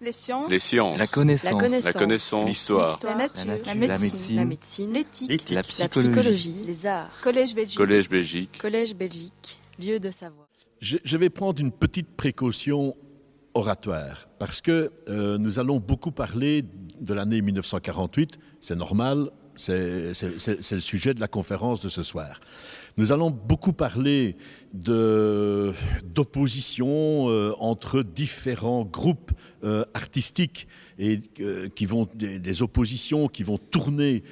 Les sciences. Les sciences. La connaissance. La connaissance. L'histoire. La nature. La nature. La La médecine. médecine. La médecine. L'éthique. La La psychologie. psychologie. Les arts. Collège Belgique. Collège Belgique. Collège Belgique. Lieu de savoir. Je, je vais prendre une petite précaution oratoire parce que euh, nous allons beaucoup parler de l'année 1948. C'est normal, c'est c'est- c'est- c'est le sujet de la conférence de ce soir. Nous allons beaucoup parler d'opposition euh, entre différents groupes euh, artistiques et euh, des, oppositions qui vont tourner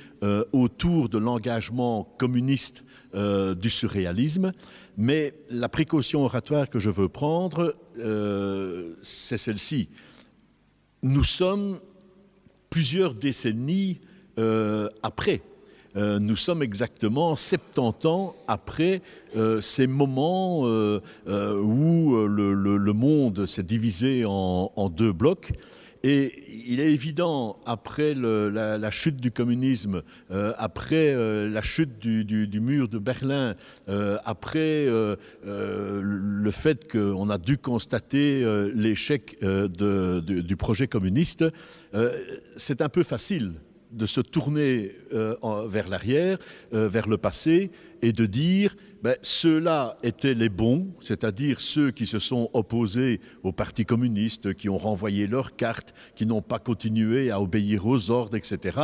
autour de l'engagement communiste du surréalisme. Mais la précaution oratoire que je veux prendre, c'est celle-ci. Nous sommes plusieurs décennies après. Euh, nous sommes exactement 70 ans après euh, ces moments euh, où le, monde s'est divisé en, deux blocs. Et il est évident, après la, chute du communisme, après la chute du, mur de Berlin, après le fait qu'on a dû constater l'échec du projet communiste, c'est un peu facile de se tourner euh, vers l'arrière, euh, vers le passé, et de dire ben, ceux-là étaient les bons, c'est-à-dire ceux qui se sont opposés au Parti communiste, qui ont renvoyé leurs cartes, qui n'ont pas continué à obéir aux ordres, etc.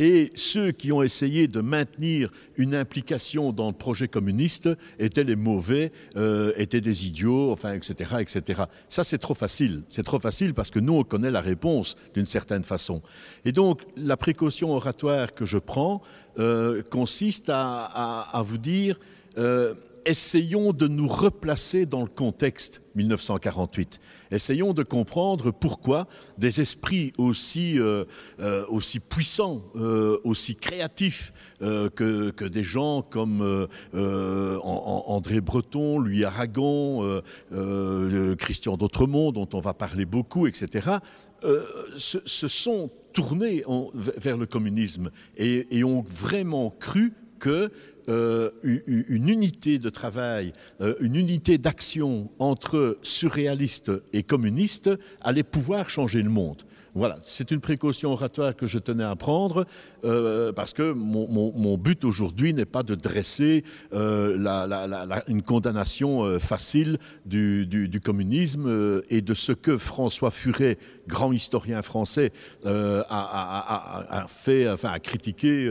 Et ceux qui ont essayé de maintenir une implication dans le projet communiste étaient les mauvais, euh, étaient des idiots, enfin, etc., etc. Ça, c'est trop facile. C'est trop facile parce que nous, on connaît la réponse d'une certaine façon. Et donc, la précaution oratoire que je prends euh, consiste à, à- à dire, euh, essayons de nous replacer dans le contexte 1948. Essayons de comprendre pourquoi des esprits aussi, euh, euh, puissants, aussi créatifs que, des gens comme An- An- André Breton, Louis Aragon, Christian d'Autremont, dont on va parler beaucoup, etc., se, sont tournés vers le communisme et ont vraiment cru que euh, une unité de travail, euh, une unité d'action entre surréalistes et communistes allait pouvoir changer le monde. Voilà, c'est une précaution oratoire que je tenais à prendre euh, parce que mon, but aujourd'hui n'est pas de dresser euh, une condamnation euh, facile du, communisme et de ce que François Furet, grand historien français, a, fait, enfin, a critiqué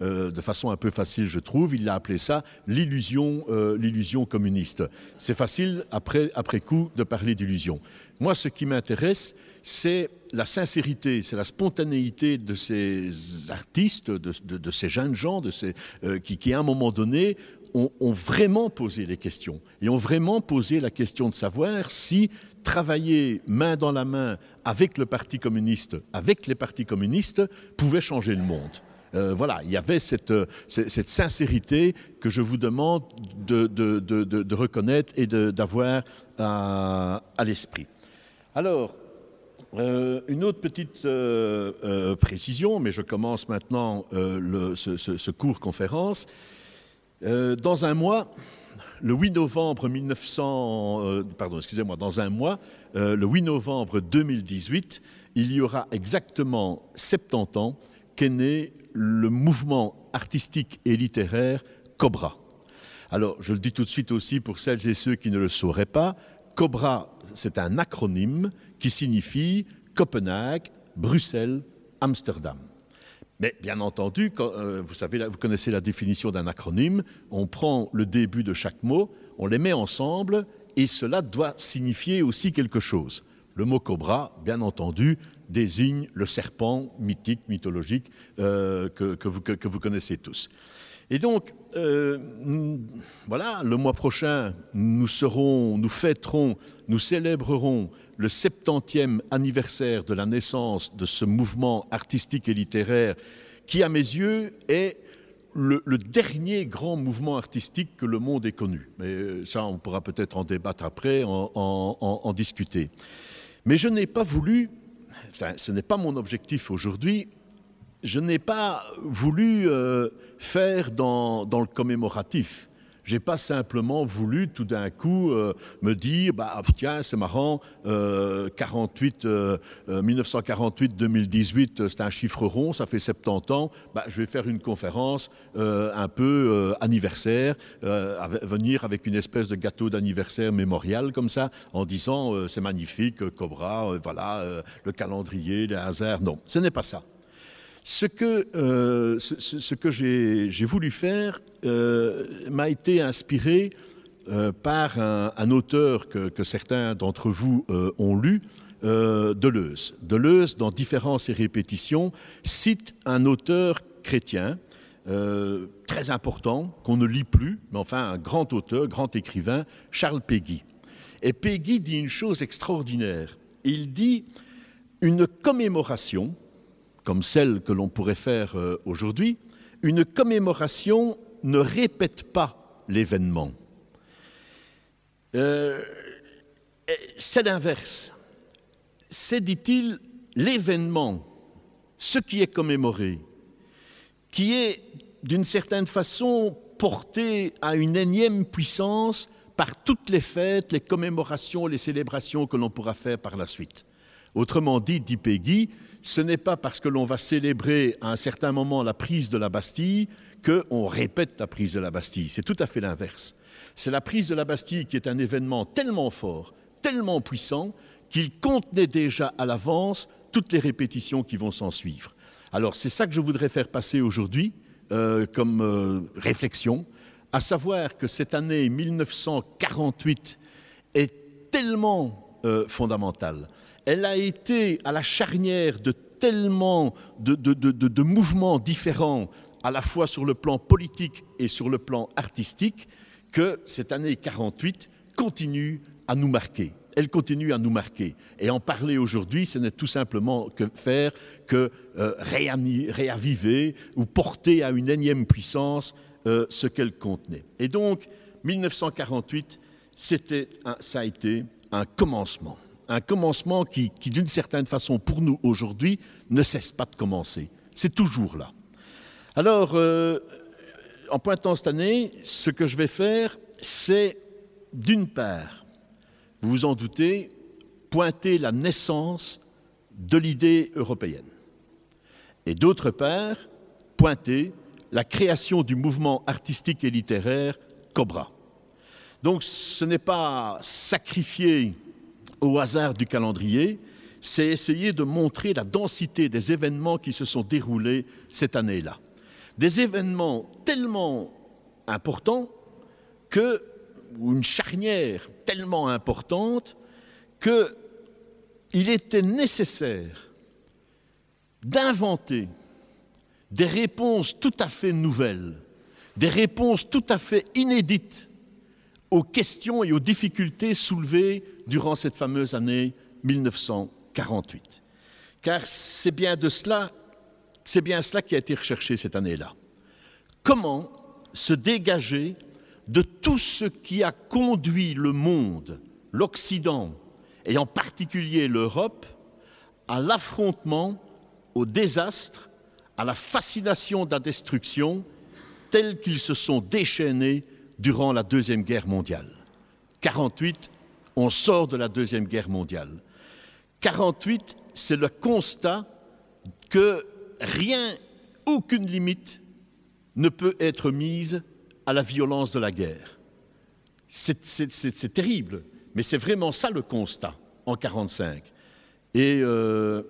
de façon un peu facile, je trouve. Il a appelé ça l'illusion, l'illusion communiste. C'est facile après coup de parler d'illusion. Moi, ce qui m'intéresse, c'est la sincérité, c'est la spontanéité de ces artistes, de, ces jeunes gens, de ces, euh, qui, à un moment donné, ont, vraiment posé les questions et ont vraiment posé la question de savoir si travailler main dans la main avec le Parti communiste, avec les partis communistes, pouvait changer le monde. Euh, voilà, il y avait cette, euh, cette, sincérité que je vous demande de, reconnaître et d'avoir à, à l'esprit. Alors, euh, une autre petite euh, euh, précision, mais je commence maintenant ce, ce- ce cours conférence. Dans un mois, le 8 novembre 1900, euh, pardon, excusez-moi, dans un mois, le 8 novembre 2018, il y aura exactement 70 ans qu'est né le mouvement artistique et littéraire Cobra. Alors, je le dis tout de suite aussi pour celles et ceux qui ne le sauraient pas, Cobra, c'est un acronyme qui signifie Copenhague, Bruxelles, Amsterdam. Mais bien entendu, euh, vous, savez, vous connaissez la définition d'un acronyme, on prend le début de chaque mot, on les met ensemble, et cela doit signifier aussi quelque chose. Le mot cobra, bien entendu, désigne le serpent mythique, mythologique, euh, que vous connaissez tous. Et donc, euh, voilà, le mois prochain, nous serons, nous fêterons, nous célébrerons le 70e anniversaire de la naissance de ce mouvement artistique et littéraire qui, à mes yeux, est le, dernier grand mouvement artistique que le monde ait connu. Mais euh, ça, on pourra peut-être en débattre après, en- en discuter. Mais je n'ai pas voulu, enfin, ce n'est pas mon objectif aujourd'hui, je n'ai pas voulu euh, faire dans, le commémoratif. J'ai pas simplement voulu tout d'un coup euh, me dire, bah tiens, c'est marrant, euh, 48, 1948-2018, euh, c'est un chiffre rond, ça fait 70 ans. Bah, je vais faire une conférence euh, un peu anniversaire, venir avec une espèce de gâteau d'anniversaire mémorial comme ça, en disant c'est magnifique, Cobra, voilà, le calendrier, les hasards. Non, ce n'est pas ça. Ce que, euh, ce, que j'ai voulu faire euh, m'a été inspiré euh, par un, auteur que, certains d'entre vous ont lu, Deleuze. Deleuze, dans Différences et répétitions, cite un auteur chrétien très important, qu'on ne lit plus, mais enfin un grand auteur, grand écrivain, Charles Péguy. Et Péguy dit une chose extraordinaire. Il dit une commémoration, comme celle que l'on pourrait faire euh, aujourd'hui, une commémoration ne répète pas l'événement. Euh, c'est l'inverse. C'est, dit-il, l'événement, ce qui est commémoré, qui est d'une certaine façon porté à une énième puissance par toutes les fêtes, les commémorations, les célébrations que l'on pourra faire par la suite. Autrement dit, dit Peggy, ce n'est pas parce que l'on va célébrer à un certain moment la prise de la Bastille qu'on répète la prise de la Bastille. C'est tout à fait l'inverse. C'est la prise de la Bastille qui est un événement tellement fort, tellement puissant, qu'il contenait déjà à l'avance toutes les répétitions qui vont s'en suivre. Alors c'est ça que je voudrais faire passer aujourd'hui euh, comme euh, réflexion, à savoir que cette année 1948 est tellement euh, fondamentale elle a été à la charnière de tellement de, mouvements différents, à la fois sur le plan politique et sur le plan artistique, que cette année 48 continue à nous marquer. Elle continue à nous marquer. Et en parler aujourd'hui, ce n'est tout simplement que faire que euh, réaviver ou porter à une énième puissance euh, ce qu'elle contenait. Et donc, 1948, c'était, ça a été un commencement un commencement qui, d'une certaine façon, pour nous aujourd'hui, ne cesse pas de commencer. C'est toujours là. Alors, euh, en pointant cette année, ce que je vais faire, c'est, d'une part, vous vous en doutez, pointer la naissance de l'idée européenne. Et d'autre part, pointer la création du mouvement artistique et littéraire Cobra. Donc ce n'est pas sacrifier au hasard du calendrier, c'est essayer de montrer la densité des événements qui se sont déroulés cette année-là. Des événements tellement importants que, ou une charnière tellement importante que il était nécessaire d'inventer des réponses tout à fait nouvelles, des réponses tout à fait inédites aux questions et aux difficultés soulevées durant cette fameuse année 1948. Car c'est bien de cela, c'est bien cela qui a été recherché cette année-là. Comment se dégager de tout ce qui a conduit le monde, l'Occident, et en particulier l'Europe, à l'affrontement, au désastre, à la fascination de la destruction, tels qu'ils se sont déchaînés durant la Deuxième Guerre mondiale. 48, on sort de la Deuxième Guerre mondiale. 48, c'est le constat que rien, aucune limite ne peut être mise à la violence de la guerre. C'est terrible, mais c'est vraiment ça le constat en 45. Et euh,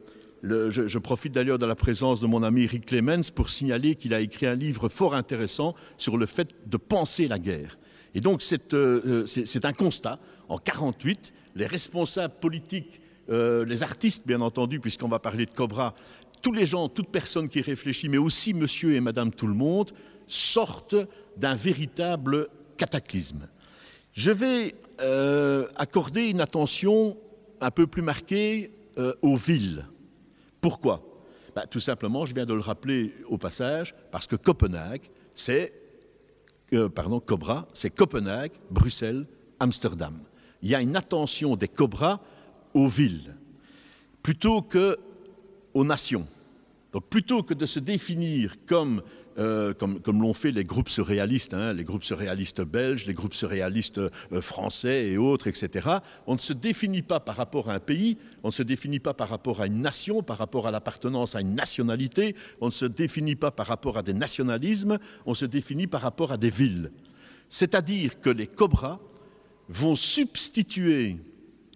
je, profite d'ailleurs de la présence de mon ami Rick Clemens pour signaler qu'il a écrit un livre fort intéressant sur le fait de penser la guerre. Et donc c'est euh, un constat. En 48, les responsables politiques, euh, les artistes bien entendu, puisqu'on va parler de Cobra, tous les gens, toute personne qui réfléchit, mais aussi monsieur et madame tout le monde, sortent d'un véritable cataclysme. Je vais euh, accorder une attention un peu plus marquée euh, aux villes. Pourquoi? Ben, Tout simplement, je viens de le rappeler au passage, parce que Copenhague, c'est, pardon, Cobra, c'est Copenhague, Bruxelles, Amsterdam. Il y a une attention des Cobras aux villes, plutôt qu'aux nations. Donc plutôt que de se définir comme, euh, comme l'ont fait les groupes surréalistes, hein, les groupes surréalistes belges, les groupes surréalistes euh, français et autres, etc., on ne se définit pas par rapport à un pays, on ne se définit pas par rapport à une nation, par rapport à l'appartenance à une nationalité, on ne se définit pas par rapport à des nationalismes, on se définit par rapport à des villes. C'est-à-dire que les cobras vont substituer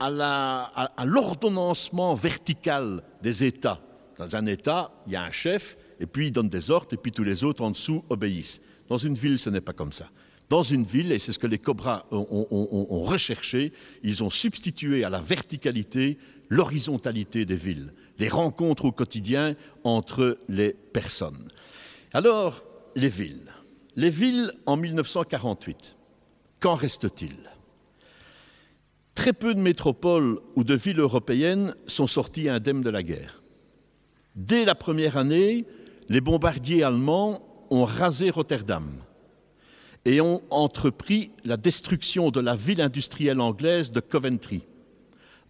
à l'ordonnancement vertical des États. Dans un État, il y a un chef, et puis il donne des ordres, et puis tous les autres en dessous obéissent. Dans une ville, ce n'est pas comme ça. Dans une ville, et c'est ce que les Cobras ont, recherché, ils ont substitué à la verticalité l'horizontalité des villes, les rencontres au quotidien entre les personnes. Alors, les villes. Les villes en 1948, qu'en reste-t-il? Très peu de métropoles ou de villes européennes sont sorties indemnes de la guerre. Dès la première année, les bombardiers allemands ont rasé Rotterdam et ont entrepris la destruction de la ville industrielle anglaise de Coventry,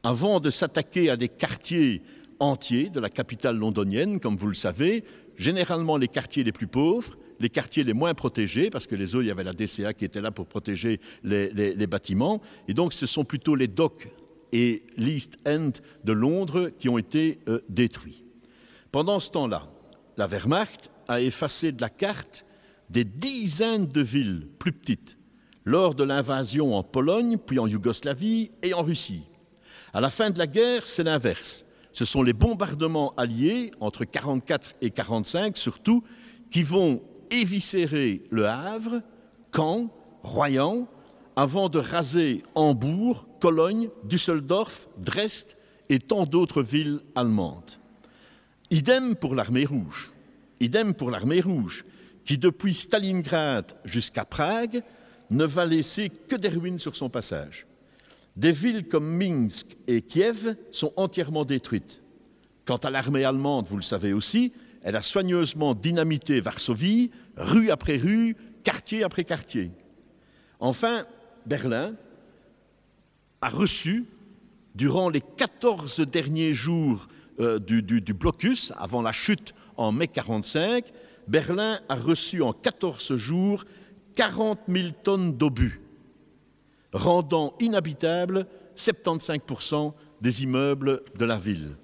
avant de s'attaquer à des quartiers entiers de la capitale londonienne, comme vous le savez, généralement les quartiers les plus pauvres, les quartiers les moins protégés, parce que les autres, il y avait la DCA qui était là pour protéger les, les, les bâtiments. Et donc, ce sont plutôt les docks et l'East End de Londres qui ont été euh, détruits. Pendant ce temps-là, la Wehrmacht a effacé de la carte des dizaines de villes plus petites lors de l'invasion en Pologne, puis en Yougoslavie et en Russie. À la fin de la guerre, c'est l'inverse. Ce sont les bombardements alliés, entre 1944 et 1945 surtout, qui vont éviscérer Le Havre, Caen, Royan, avant de raser Hambourg, Cologne, Düsseldorf, Dresde et tant d'autres villes allemandes. Idem pour l'armée rouge. Idem pour l'armée rouge, qui depuis Stalingrad jusqu'à Prague ne va laisser que des ruines sur son passage. Des villes comme Minsk et Kiev sont entièrement détruites. Quant à l'armée allemande, vous le savez aussi, elle a soigneusement dynamité Varsovie, rue après rue, quartier après quartier. Enfin, Berlin a reçu, durant les 14 derniers jours euh, du, blocus, avant la chute en mai 45, Berlin a reçu en 14 jours 40 000 tonnes d'obus, rendant inhabitable 75% des immeubles de la ville.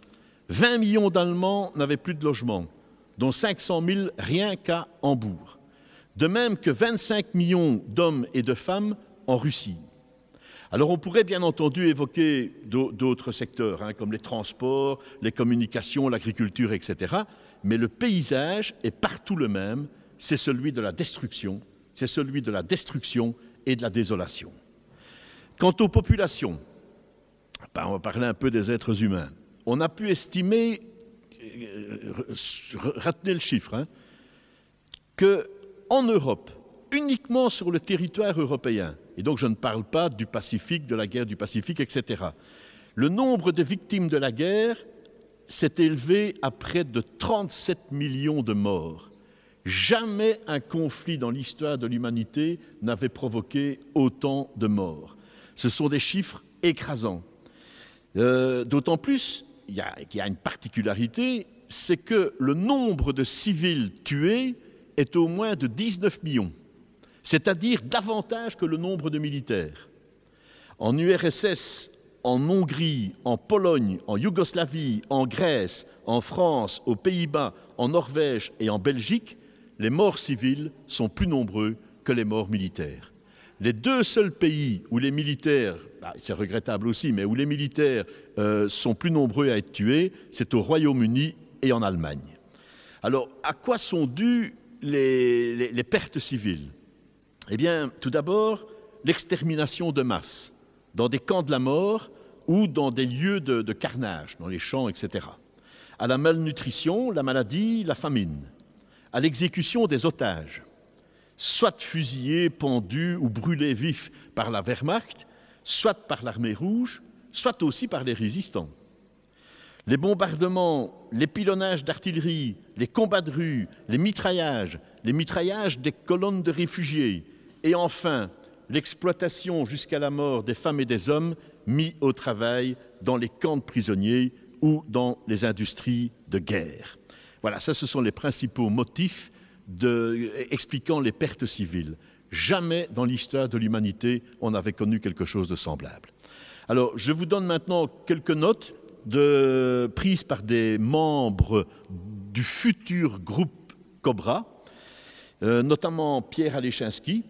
20 millions d'Allemands n'avaient plus de logement dont 500 000 rien qu'à Hambourg, de même que 25 millions d'hommes et de femmes en Russie. Alors on pourrait bien entendu évoquer d'autres secteurs, hein, comme les transports, les communications, l'agriculture, etc. Mais le paysage est partout le même, c'est celui de la destruction, c'est celui de la destruction et de la désolation. Quant aux populations, ben on va parler un peu des êtres humains. On a pu estimer retenez le chiffre, hein, qu'en Europe, uniquement sur le territoire européen, et donc je ne parle pas du Pacifique, de la guerre du Pacifique, etc., le nombre de victimes de la guerre s'est élevé à près de 37 millions de morts. Jamais un conflit dans l'histoire de l'humanité n'avait provoqué autant de morts. Ce sont des chiffres écrasants. Euh, D'autant plus il y, a, une particularité, c'est que le nombre de civils tués est au moins de 19 millions, c'est-à-dire davantage que le nombre de militaires. En URSS, en Hongrie, en Pologne, en Yougoslavie, en Grèce, en France, aux Pays-Bas, en Norvège et en Belgique, les morts civils sont plus nombreux que les morts militaires. Les deux seuls pays où les militaires, bah, c'est regrettable aussi, mais où les militaires euh, sont plus nombreux à être tués, c'est au Royaume-Uni et en Allemagne. Alors, à quoi sont dues les, pertes civiles? Eh bien, tout d'abord, l'extermination de masse dans des camps de la mort ou dans des lieux de carnage, dans les champs, etc. À la malnutrition, la maladie, la famine. À l'exécution des otages soit fusillés, pendus ou brûlés vifs par la Wehrmacht, soit par l'armée rouge, soit aussi par les résistants. Les bombardements, les pilonnages d'artillerie, les combats de rue, les mitraillages, les mitraillages des colonnes de réfugiés, et enfin l'exploitation jusqu'à la mort des femmes et des hommes mis au travail dans les camps de prisonniers ou dans les industries de guerre. Voilà, ça ce sont les principaux motifs expliquant les pertes civiles. Jamais dans l'histoire de l'humanité on n'avait connu quelque chose de semblable. Alors je vous donne maintenant quelques notes de, prises par des membres du futur groupe Cobra, euh, notamment Pierre Alechinski,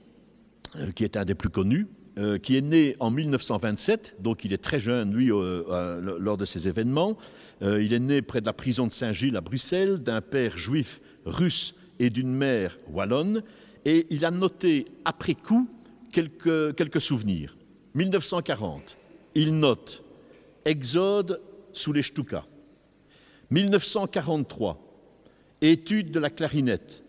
euh, qui est un des plus connus, euh, qui est né en 1927, donc il est très jeune, lui, lors de ces événements. il est né près de la prison de Saint-Gilles à Bruxelles, d'un père juif russe et d'une mère wallonne, et il a noté après coup quelques, souvenirs. 1940, il note Exode sous les Stuka. 1943, étude de la clarinette.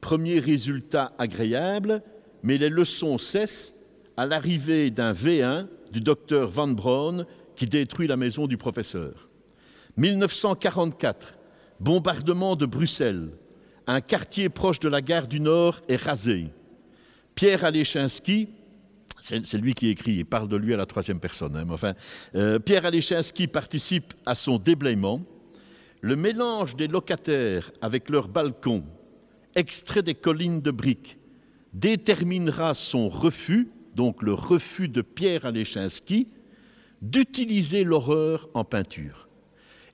Premier résultat agréable, mais les leçons cessent à l'arrivée d'un V1 du docteur Van Braun qui détruit la maison du professeur. 1944, bombardement de Bruxelles. Un quartier proche de la gare du Nord est rasé. Pierre Alechinski, c'est lui qui écrit, il parle de lui à la troisième personne. Hein, enfin, euh, Pierre Alechinski participe à son déblayement. Le mélange des locataires avec leurs balcons, extrait des collines de briques, déterminera son refus, donc le refus de Pierre Alechinski, d'utiliser l'horreur en peinture.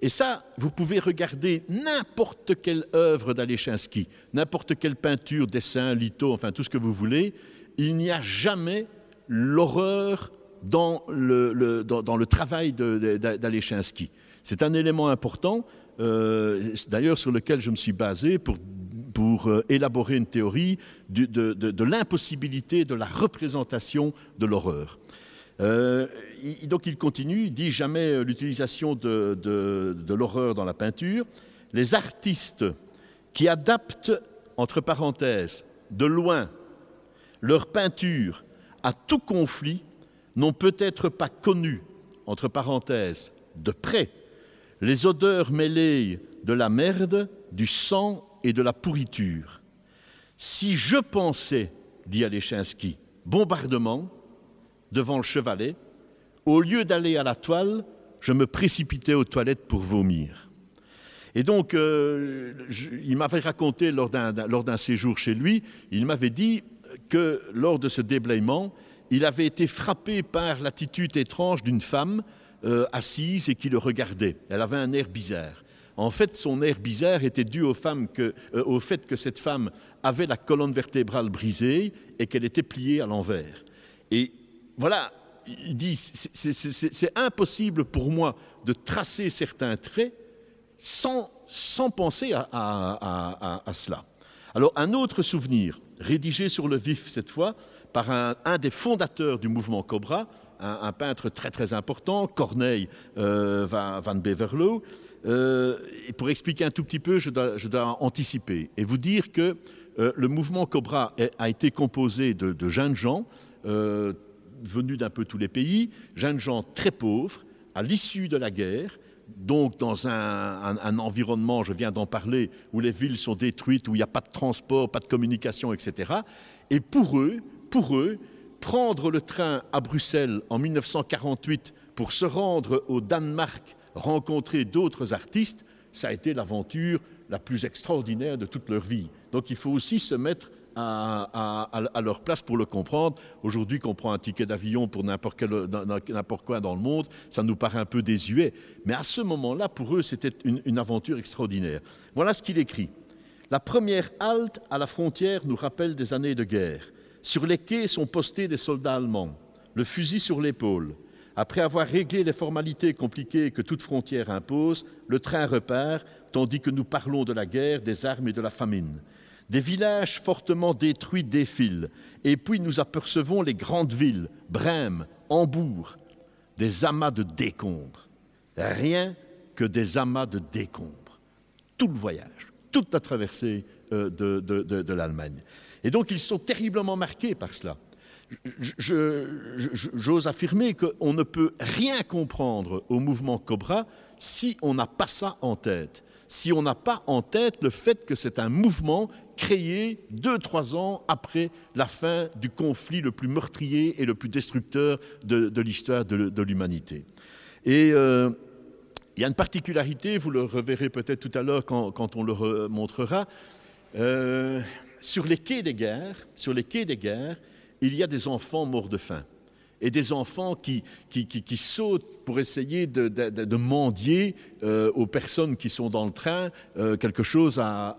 Et ça, vous pouvez regarder n'importe quelle œuvre d'Alechinski, n'importe quelle peinture, dessin, litho, enfin tout ce que vous voulez, il n'y a jamais l'horreur dans le, travail d'Alechinski. C'est un élément important, euh, d'ailleurs sur lequel je me suis basé pour pour euh, élaborer une théorie de, l'impossibilité de la représentation de l'horreur. Euh, donc il continue, il dit jamais euh, l'utilisation de, l'horreur dans la peinture. Les artistes qui adaptent, entre parenthèses, de loin leur peinture à tout conflit n'ont peut-être pas connu, entre parenthèses, de près, les odeurs mêlées de la merde, du sang et de la pourriture. Si je pensais, dit Alechinski, bombardement devant le chevalet, au lieu d'aller à la toile, je me précipitais aux toilettes pour vomir. Et donc, euh, il m'avait raconté lors d'un séjour chez lui, il m'avait dit que lors de ce déblayement, il avait été frappé par l'attitude étrange d'une femme euh, assise et qui le regardait. Elle avait un air bizarre. En fait, son air bizarre était dû euh, au, fait que cette femme avait la colonne vertébrale brisée et qu'elle était pliée à l'envers. Et voilà, il dit, c'est impossible pour moi de tracer certains traits sans, penser à, cela. Alors, un autre souvenir, rédigé sur le vif cette fois, par un, des fondateurs du mouvement Cobra, un, peintre très très important, Corneille euh, van Beverlo, euh, pour expliquer un tout petit peu, je dois, anticiper et vous dire que euh, le mouvement Cobra a été composé de, jeunes gens venus d'un peu tous les pays, jeunes gens très pauvres, à l'issue de la guerre, donc dans un, environnement, je viens d'en parler, où les villes sont détruites, où il n'y a pas de transport, pas de communication, etc. Et pour eux, pour eux, prendre le train à Bruxelles en 1948 pour se rendre au Danemark rencontrer d'autres artistes, ça a été l'aventure la plus extraordinaire de toute leur vie. Donc il faut aussi se mettre à, leur place pour le comprendre. Aujourd'hui, qu'on prend un ticket d'avion pour n'importe quoi dans le monde, ça nous paraît un peu désuet. Mais à ce moment-là, pour eux, c'était une, une aventure extraordinaire. Voilà ce qu'il écrit. La première halte à la frontière nous rappelle des années de guerre. Sur les quais sont postés des soldats allemands, le fusil sur l'épaule. Après avoir réglé les formalités compliquées que toute frontière impose, le train repart, tandis que nous parlons de la guerre, des armes et de la famine. Des villages fortement détruits défilent, et puis nous apercevons les grandes villes, Brême, Hambourg, des amas de décombres. Rien que des amas de décombres. Tout le voyage, toute la traversée euh, de l'Allemagne. Et donc ils sont terriblement marqués par cela j'ose affirmer qu'on ne peut rien comprendre au mouvement Cobra si on n'a pas ça en tête, si on n'a pas en tête le fait que c'est un mouvement créé deux, trois ans après la fin du conflit le plus meurtrier et le plus destructeur de, l'histoire de, l'humanité. Et euh, Il y a une particularité, vous le reverrez peut-être tout à l'heure quand, on le montrera. Euh, sur les quais des guerres, sur les quais des guerres, il y a des enfants morts de faim et des enfants qui, qui, qui, sautent pour essayer de, mendier euh, aux personnes qui sont dans le train quelque chose à,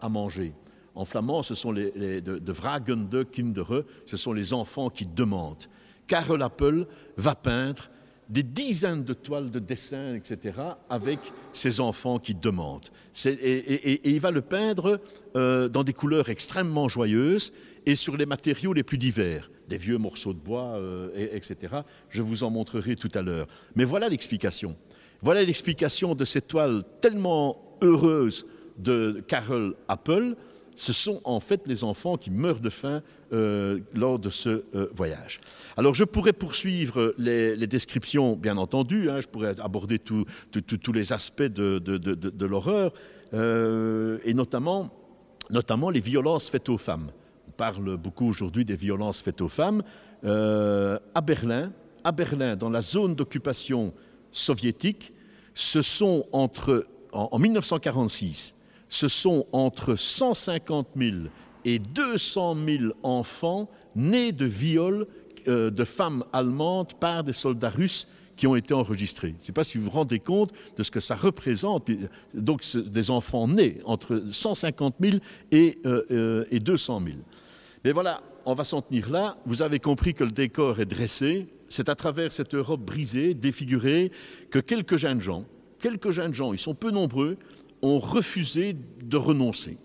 à, manger. En flamand, ce sont les, les de, de Vragende Kindere, ce sont les enfants qui demandent. Karel Appel va peindre des dizaines de toiles de dessins, etc., avec ses enfants qui demandent. Et, il va le peindre euh, dans des couleurs extrêmement joyeuses et sur les matériaux les plus divers, des vieux morceaux de bois, euh, et, etc. Je vous en montrerai tout à l'heure. Mais voilà l'explication. Voilà l'explication de cette toile tellement heureuse de Carol Apple. Ce sont en fait les enfants qui meurent de faim euh, lors de ce euh, voyage. Alors je pourrais poursuivre les, descriptions, bien entendu, hein, je pourrais aborder tous les aspects de, l'horreur, euh, et notamment, les violences faites aux femmes. On parle beaucoup aujourd'hui des violences faites aux femmes. À Berlin, à Berlin, dans la zone d'occupation soviétique, ce sont entre, en, en 1946, ce sont entre 150 000 et 200 000 enfants nés de viols euh, de femmes allemandes par des soldats russes qui ont été enregistrés. Je ne sais pas si vous vous rendez compte de ce que ça représente. Donc, des enfants nés entre 150 000 et, euh, et 200 000. Mais voilà, on va s'en tenir là. Vous avez compris que le décor est dressé. C'est à travers cette Europe brisée, défigurée, que quelques jeunes gens, quelques jeunes gens, ils sont peu nombreux, ont refusé de renoncer.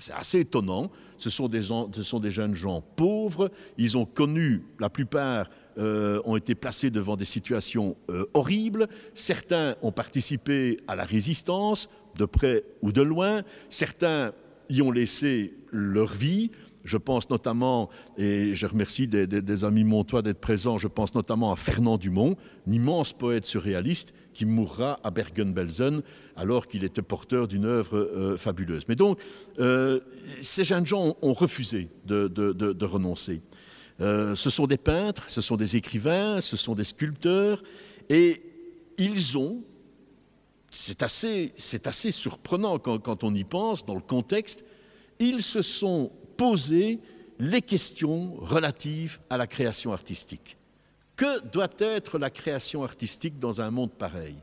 C'est assez étonnant. Ce sont, des jeunes gens pauvres. Ils ont connu, la plupart euh, ont été placés devant des situations euh, horribles. Certains ont participé à la résistance, de près ou de loin. Certains y ont laissé leur vie. Je pense notamment, et je remercie des, des amis montois d'être présents, je pense notamment à Fernand Dumont, un immense poète surréaliste qui mourra à Bergen-Belsen alors qu'il était porteur d'une œuvre euh, fabuleuse. Mais donc, euh, ces jeunes gens ont, refusé de, renoncer. Euh, ce sont des peintres, ce sont des écrivains, ce sont des sculpteurs, et ils ont, c'est assez, surprenant quand, quand on y pense, dans le contexte, ils se sont poser les questions relatives à la création artistique. Que doit être la création artistique dans un monde pareil?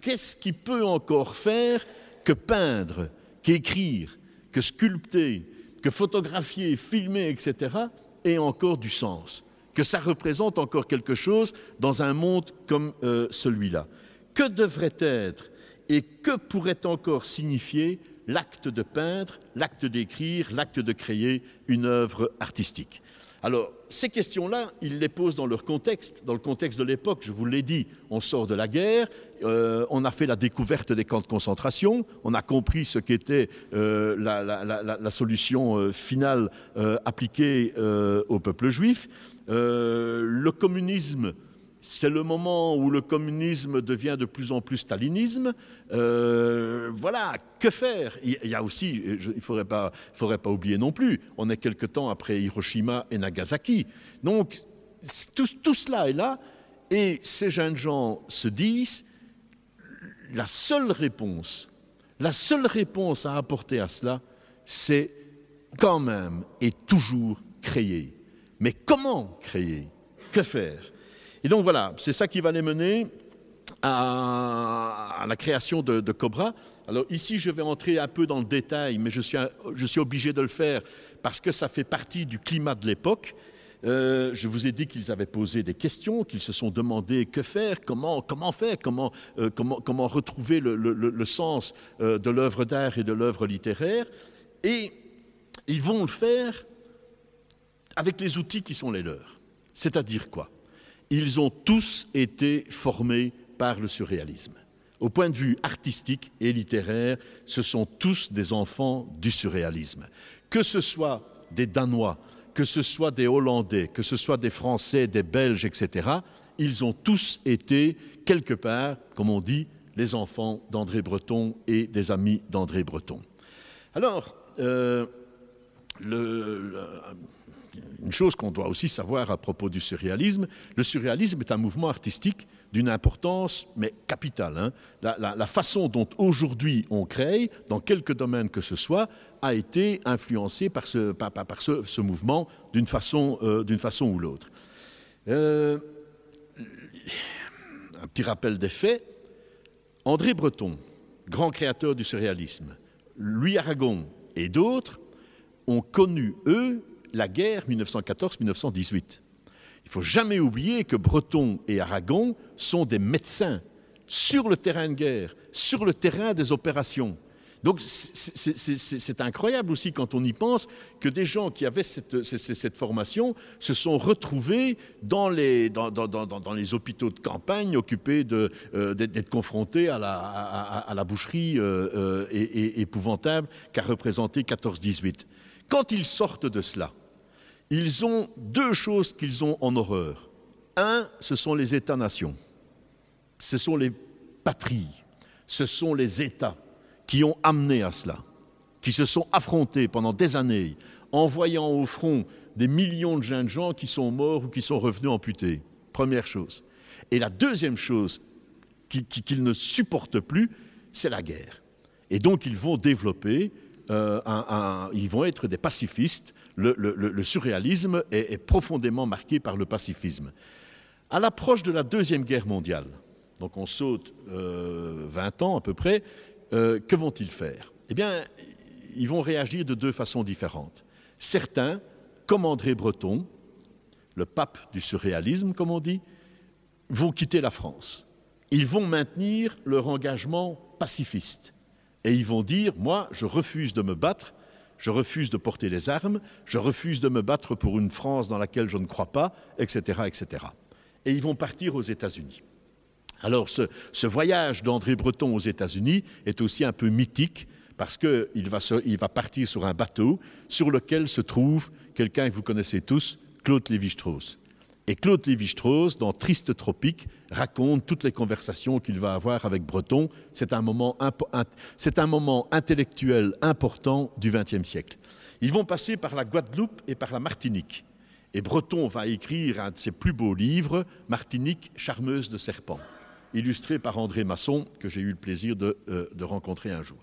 Qu'est-ce qui peut encore faire que peindre, qu'écrire, que sculpter, que photographier, filmer, etc., ait encore du sens? Que ça représente encore quelque chose dans un monde comme euh, celui-là? Que devrait être et que pourrait encore signifier l'acte de peindre, l'acte d'écrire, l'acte de créer une œuvre artistique? Alors, ces questions-là, ils les posent dans leur contexte, dans le contexte de l'époque. Je vous l'ai dit, on sort de la guerre, euh, on a fait la découverte des camps de concentration, on a compris ce qu'était euh, la, solution euh, finale appliquée au peuple juif. Le communisme c'est le moment où le communisme devient de plus en plus stalinisme. Euh, voilà, que faire? Il y a aussi, il ne faudrait pas, faudrait pas oublier non plus, on est quelque temps après Hiroshima et Nagasaki. Donc, tout, tout cela est là, et ces jeunes gens se disent, la seule réponse, la seule réponse à apporter à cela, c'est quand même et toujours créer. Mais comment créer? Que faire? Et donc voilà, c'est ça qui va les mener à, la création de, Cobra. Alors ici, je vais entrer un peu dans le détail, mais je suis, je suis obligé de le faire parce que ça fait partie du climat de l'époque. Euh, je vous ai dit qu'ils avaient posé des questions, qu'ils se sont demandé que faire, comment, comment faire, comment, euh, comment, comment retrouver le sens euh, de l'œuvre d'art et de l'œuvre littéraire. Et ils vont le faire avec les outils qui sont les leurs. C'est-à-dire quoi? Ils ont tous été formés par le surréalisme. Au point de vue artistique et littéraire, ce sont tous des enfants du surréalisme. Que ce soit des Danois, que ce soit des Hollandais, que ce soit des Français, des Belges, etc., ils ont tous été, quelque part, comme on dit, les enfants d'André Breton et des amis d'André Breton. Alors, euh, le, le une chose qu'on doit aussi savoir à propos du surréalisme, le surréalisme est un mouvement artistique d'une importance, mais capitale. Hein. La, façon dont aujourd'hui on crée, dans quelque domaine que ce soit, a été influencée par ce, mouvement d'une façon, euh, façon ou l'autre. Euh, un petit rappel des faits. André Breton, grand créateur du surréalisme, Louis Aragon et d'autres ont connu, eux, la guerre 1914-1918. Il ne faut jamais oublier que Breton et Aragon sont des médecins sur le terrain de guerre, sur le terrain des opérations. Donc c'est incroyable aussi quand on y pense que des gens qui avaient cette, cette formation se sont retrouvés dans les, hôpitaux de campagne, occupés d'être euh, d'être confrontés à la, boucherie euh, euh, épouvantable qu'a représenté 14-18. Quand ils sortent de cela, ils ont deux choses qu'ils ont en horreur. Un, ce sont les États-nations. Ce sont les patries. Ce sont les États qui ont amené à cela, qui se sont affrontés pendant des années, envoyant au front des millions de jeunes gens qui sont morts ou qui sont revenus amputés. Première chose. Et la deuxième chose qu'ils qui, qui ne supportent plus, c'est la guerre. Et donc ils vont développer, euh, ils vont être des pacifistes le, surréalisme est, est, profondément marqué par le pacifisme. À l'approche de la Deuxième Guerre mondiale, donc on saute euh, 20 ans à peu près, euh, que vont-ils faire? Eh bien, ils vont réagir de deux façons différentes. Certains, comme André Breton, le pape du surréalisme, comme on dit, vont quitter la France. Ils vont maintenir leur engagement pacifiste. Et ils vont dire, moi, je refuse de me battre je refuse de porter les armes, je refuse de me battre pour une France dans laquelle je ne crois pas, etc. etc. Et ils vont partir aux États-Unis. Alors ce, voyage d'André Breton aux États-Unis est aussi un peu mythique parce qu'il va, il va partir sur un bateau sur lequel se trouve quelqu'un que vous connaissez tous, Claude Lévi-Strauss. Et Claude Lévi-Strauss, dans Triste Tropique, raconte toutes les conversations qu'il va avoir avec Breton. C'est un, moment intellectuel important du XXe siècle. Ils vont passer par la Guadeloupe et par la Martinique. Et Breton va écrire un de ses plus beaux livres, Martinique, charmeuse de serpent, illustré par André Masson, que j'ai eu le plaisir de, euh, rencontrer un jour.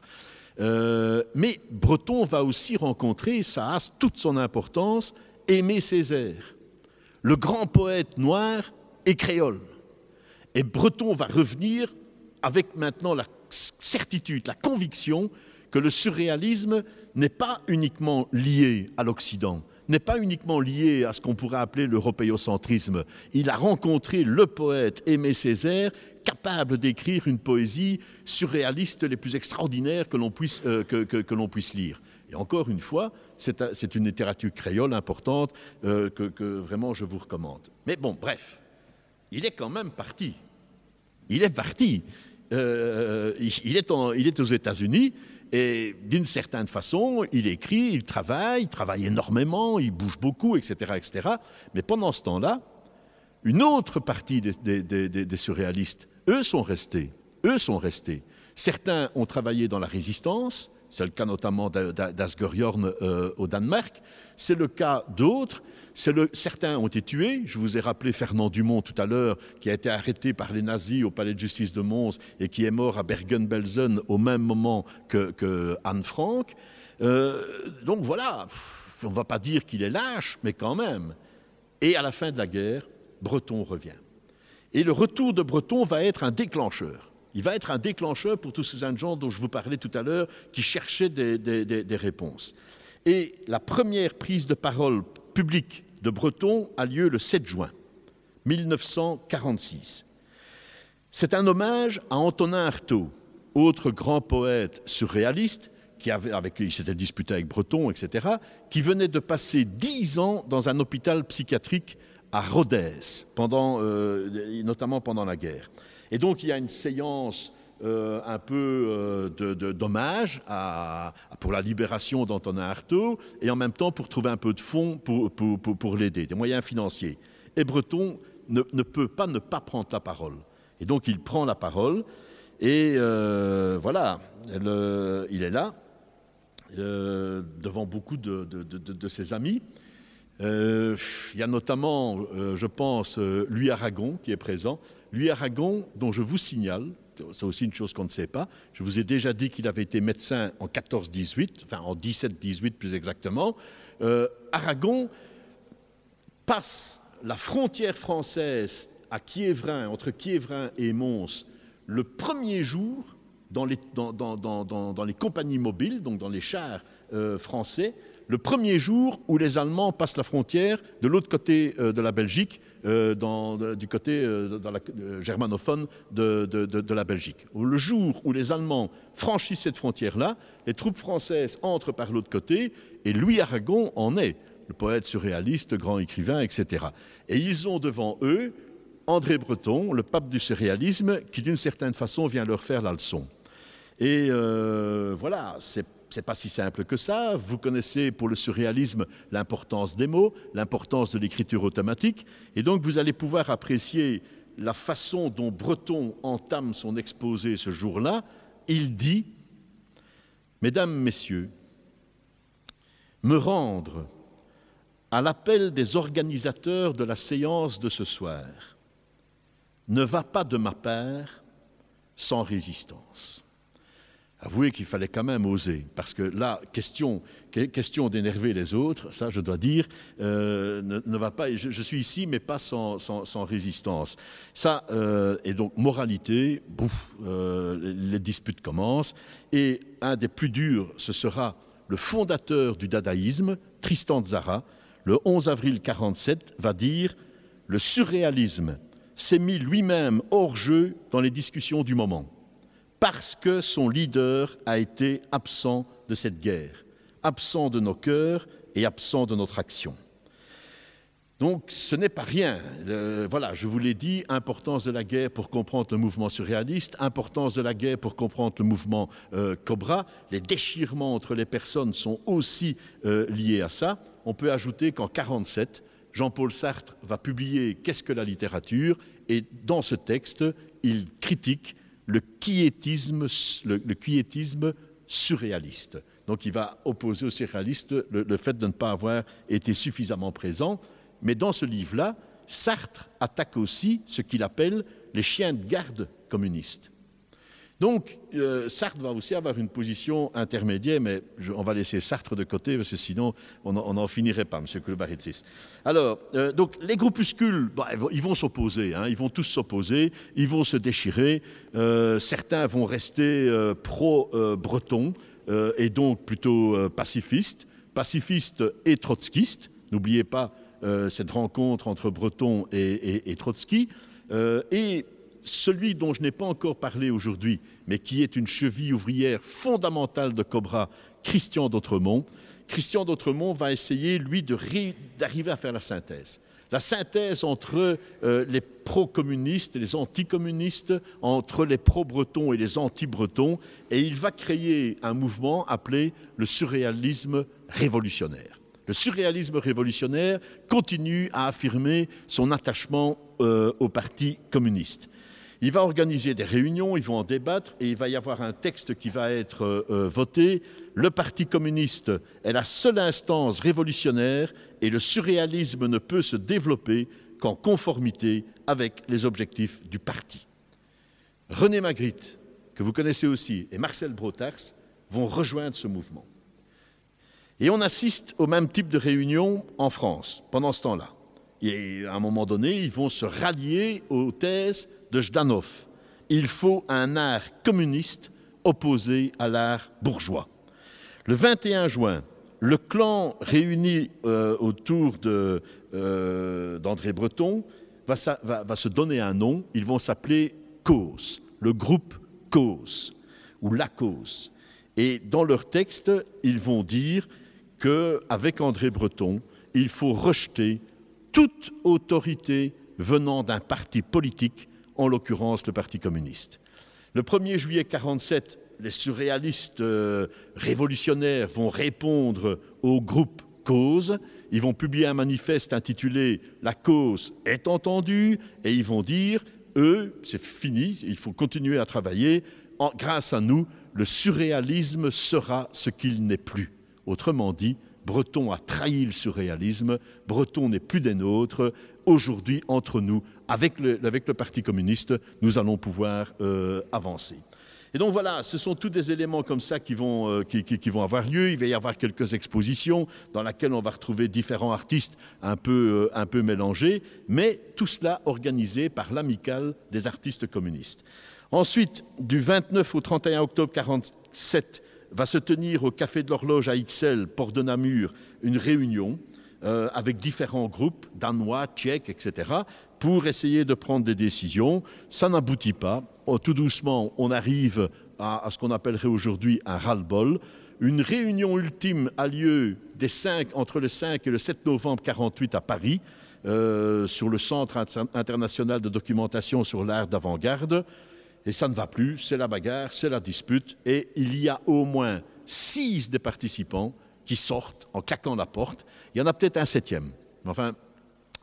Euh, mais Breton va aussi rencontrer, ça a toute son importance, Aimé Césaire le grand poète noir est créole. Et Breton va revenir avec maintenant la certitude, la conviction que le surréalisme n'est pas uniquement lié à l'Occident, n'est pas uniquement lié à ce qu'on pourrait appeler l'européocentrisme. Il a rencontré le poète Aimé Césaire, capable d'écrire une poésie surréaliste les plus extraordinaires que l'on puisse, euh, que, que, puisse lire. Et encore une fois, c'est une littérature créole importante euh, que, vraiment je vous recommande. Mais bon, bref, il est quand même parti. Il est parti. Euh, il, est aux États-Unis et d'une certaine façon, il écrit, il travaille, il travaille énormément, il bouge beaucoup, etc. etc. Mais pendant ce temps-là, une autre partie des, des surréalistes, eux sont restés. Eux sont restés. Certains ont travaillé dans la résistance, c'est le cas notamment d'Asgerjorn euh, au Danemark, c'est le cas d'autres, certains ont été tués, je vous ai rappelé Fernand Dumont tout à l'heure, qui a été arrêté par les nazis au palais de justice de Mons et qui est mort à Bergen-Belsen au même moment que, que Anne Frank. Euh, donc voilà, on ne va pas dire qu'il est lâche, mais quand même. Et à la fin de la guerre, Breton revient. Et le retour de Breton va être un déclencheur. Il va être un déclencheur pour tous ces gens dont je vous parlais tout à l'heure, qui cherchaient des, des, des, réponses. Et la première prise de parole publique de Breton a lieu le 7 juin 1946. C'est un hommage à Antonin Artaud, autre grand poète surréaliste, qui avait, avec il s'était disputé avec Breton, etc., qui venait de passer dix ans dans un hôpital psychiatrique à Rodez, pendant, euh, notamment pendant la guerre. Et donc il y a une séance euh, un peu euh, d'hommage pour la libération d'Antonin Artaud et en même temps pour trouver un peu de fonds pour, l'aider, des moyens financiers. Et Breton ne, peut pas ne pas prendre la parole. Et donc il prend la parole et euh, voilà, il est là devant beaucoup de, de, de, de ses amis. Euh, il y a notamment, euh, je pense, euh, Louis Aragon qui est présent. Louis Aragon, dont je vous signale, c'est aussi une chose qu'on ne sait pas, je vous ai déjà dit qu'il avait été médecin en 14-18, enfin en 17-18 plus exactement. Aragon passe la frontière française à Kievrin, entre Kievrin et Mons, le premier jour dans les, compagnies mobiles, donc dans les chars français, le premier jour où les Allemands passent la frontière de l'autre côté euh, de la Belgique, euh, du côté euh, la, germanophone de, de, la Belgique. Le jour où les Allemands franchissent cette frontière-là, les troupes françaises entrent par l'autre côté et Louis Aragon en est, le poète surréaliste, grand écrivain, etc. Et ils ont devant eux André Breton, le pape du surréalisme, qui d'une certaine façon vient leur faire la leçon. Et voilà, c'est n'est pas si simple que ça. Vous connaissez pour le surréalisme l'importance des mots, l'importance de l'écriture automatique, et donc vous allez pouvoir apprécier la façon dont Breton entame son exposé ce jour-là. Il dit Mesdames, Messieurs, me rendre à l'appel des organisateurs de la séance de ce soir ne va pas de ma part sans résistance. Avouez qu'il fallait quand même oser, parce que là, question, question d'énerver les autres, ça je dois dire, euh, ne, va pas. Je, suis ici, mais pas sans, résistance. Ça, euh, et donc moralité, bouf, euh, les disputes commencent, et un des plus durs, ce sera le fondateur du dadaïsme, Tristan Zara, le 11 avril 47, va dire le surréalisme s'est mis lui-même hors jeu dans les discussions du moment parce que son leader a été absent de cette guerre, absent de nos cœurs et absent de notre action. Donc ce n'est pas rien. voilà, je vous l'ai dit, importance de la guerre pour comprendre le mouvement surréaliste, importance de la guerre pour comprendre le mouvement euh, Cobra. Les déchirements entre les personnes sont aussi euh, liés à ça. On peut ajouter qu'en 1947, Jean-Paul Sartre va publier Qu'est-ce que la littérature? Et dans ce texte, il critique le quiétisme, le, surréaliste. Donc il va opposer au surréaliste le, fait de ne pas avoir été suffisamment présent. Mais dans ce livre-là, Sartre attaque aussi ce qu'il appelle les chiens de garde communistes. Donc, euh, Sartre va aussi avoir une position intermédiaire, mais on va laisser Sartre de côté, parce que sinon, on n'en finirait pas, M. Kulbaritsis. Alors, euh, donc, les groupuscules, bah, ils vont s'opposer, hein, ils vont tous s'opposer, ils vont se déchirer. Euh, certains vont rester pro-bretons, et donc plutôt pacifistes, pacifistes et trotskistes. N'oubliez pas cette rencontre entre Breton et, et, et Trotsky. et celui dont je n'ai pas encore parlé aujourd'hui, mais qui est une cheville ouvrière fondamentale de Cobra, Christian d'Autremont, Christian d'Autremont va essayer, lui, d'arriver à faire la synthèse. La synthèse entre euh, les pro-communistes et les anti-communistes, entre les pro-bretons et les anti-bretons, et il va créer un mouvement appelé le surréalisme révolutionnaire. Le surréalisme révolutionnaire continue à affirmer son attachement euh, au Parti communiste. Il va organiser des réunions, ils vont en débattre et il va y avoir un texte qui va être euh, euh, voté. Le Parti communiste est la seule instance révolutionnaire et le surréalisme ne peut se développer qu'en conformité avec les objectifs du parti. René Magritte, que vous connaissez aussi, et Marcel Brotars vont rejoindre ce mouvement. Et on assiste au même type de réunion en France pendant ce temps-là. Et à un moment donné, ils vont se rallier aux thèses de Jdanov. Il faut un art communiste opposé à l'art bourgeois. Le 21 juin, le clan réuni euh, autour euh, d'André Breton va, va, se donner un nom. Ils vont s'appeler Cause, le groupe Cause ou La Cause. Et dans leur texte, ils vont dire qu'avec André Breton, il faut rejeter toute autorité venant d'un parti politique en l'occurrence le Parti communiste. Le 1er juillet 1947, les surréalistes euh, révolutionnaires vont répondre au groupe Cause. Ils vont publier un manifeste intitulé La cause est entendue et ils vont dire, eux, c'est fini, il faut continuer à travailler. grâce à nous, le surréalisme sera ce qu'il n'est plus. Autrement dit, Breton a trahi le surréalisme, Breton n'est plus des nôtres. Aujourd'hui, entre nous, avec le, Parti communiste, nous allons pouvoir euh, avancer. Et donc voilà, ce sont tous des éléments comme ça qui vont, euh, qui, vont avoir lieu. Il va y avoir quelques expositions dans lesquelles on va retrouver différents artistes un peu, euh, mélangés, mais tout cela organisé par l'amicale des artistes communistes. Ensuite, du 29 au 31 octobre 1947, va se tenir au Café de l'Horloge à Ixelles, Port de Namur, une réunion avec différents groupes, danois, tchèques, etc., pour essayer de prendre des décisions. Ça n'aboutit pas. Oh, tout doucement, on arrive à, ce qu'on appellerait aujourd'hui un ras-le-bol. Une réunion ultime a lieu des 5, entre le 5 et le 7 novembre 48 à Paris, euh, sur le Centre international de documentation sur l'art d'avant-garde. Et ça ne va plus, c'est la bagarre, c'est la dispute, et il y a au moins six des participants qui sortent en claquant la porte. Il y en a peut-être un septième. Enfin,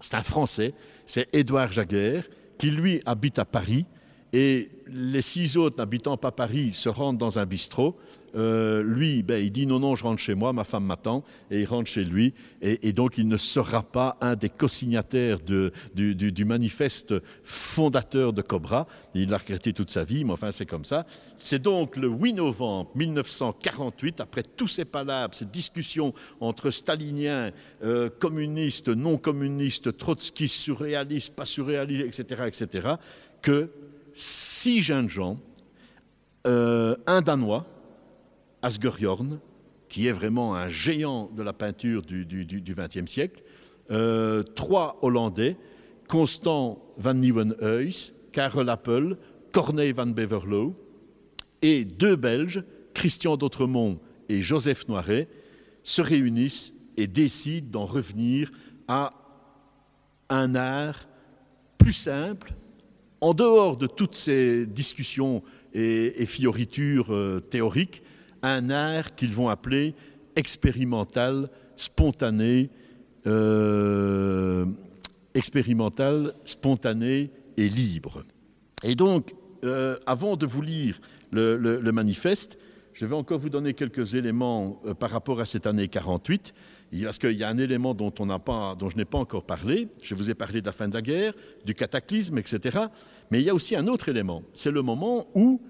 c'est un Français, c'est Édouard Jaguer, qui lui habite à Paris, et les six autres n'habitant pas Paris se rendent dans un bistrot euh, lui, ben, il dit non, non, je rentre chez moi, ma femme m'attend, et il rentre chez lui, et, donc il ne sera pas un des co-signataires du, manifeste fondateur de Cobra. Il l'a regretté toute sa vie, mais enfin c'est comme ça. C'est donc le 8 novembre 1948, après tous ces palabres, ces discussions entre staliniens, euh, communistes, non communistes, trotskistes, surréalistes, pas surréalistes, etc., etc., que six jeunes gens, euh, un Danois, Asger qui est vraiment un géant de la peinture du XXe siècle, euh, trois Hollandais, Constant van Nieuwenhuis, Karel Appel, Corneille van Beverloo, et deux Belges, Christian d'Autremont et Joseph Noiret, se réunissent et décident d'en revenir à un art plus simple, en dehors de toutes ces discussions et, et fioritures euh, théoriques, un art qu'ils vont appeler expérimental, spontané, euh, expérimental, spontané et libre. Et donc, euh, avant de vous lire le, manifeste, je vais encore vous donner quelques éléments euh, par rapport à cette année 48, parce qu'il y a un élément dont, on pas, dont je n'ai pas encore parlé. Je vous ai parlé de la fin de la guerre, du cataclysme, etc. Mais il y a aussi un autre élément. C'est le moment où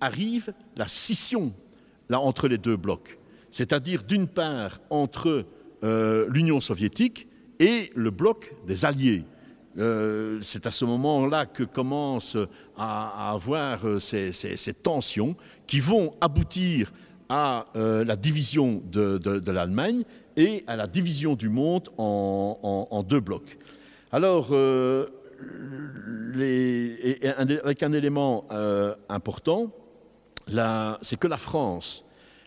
arrive la scission là, entre les deux blocs. C'est-à-dire, d'une part, entre euh, l'Union soviétique et le bloc des Alliés. Euh, c'est à ce moment-là que commencent à, avoir euh, ces, tensions qui vont aboutir à la division de, l'Allemagne et à la division du monde en, deux blocs. Alors, avec un élément important, c'est que la France,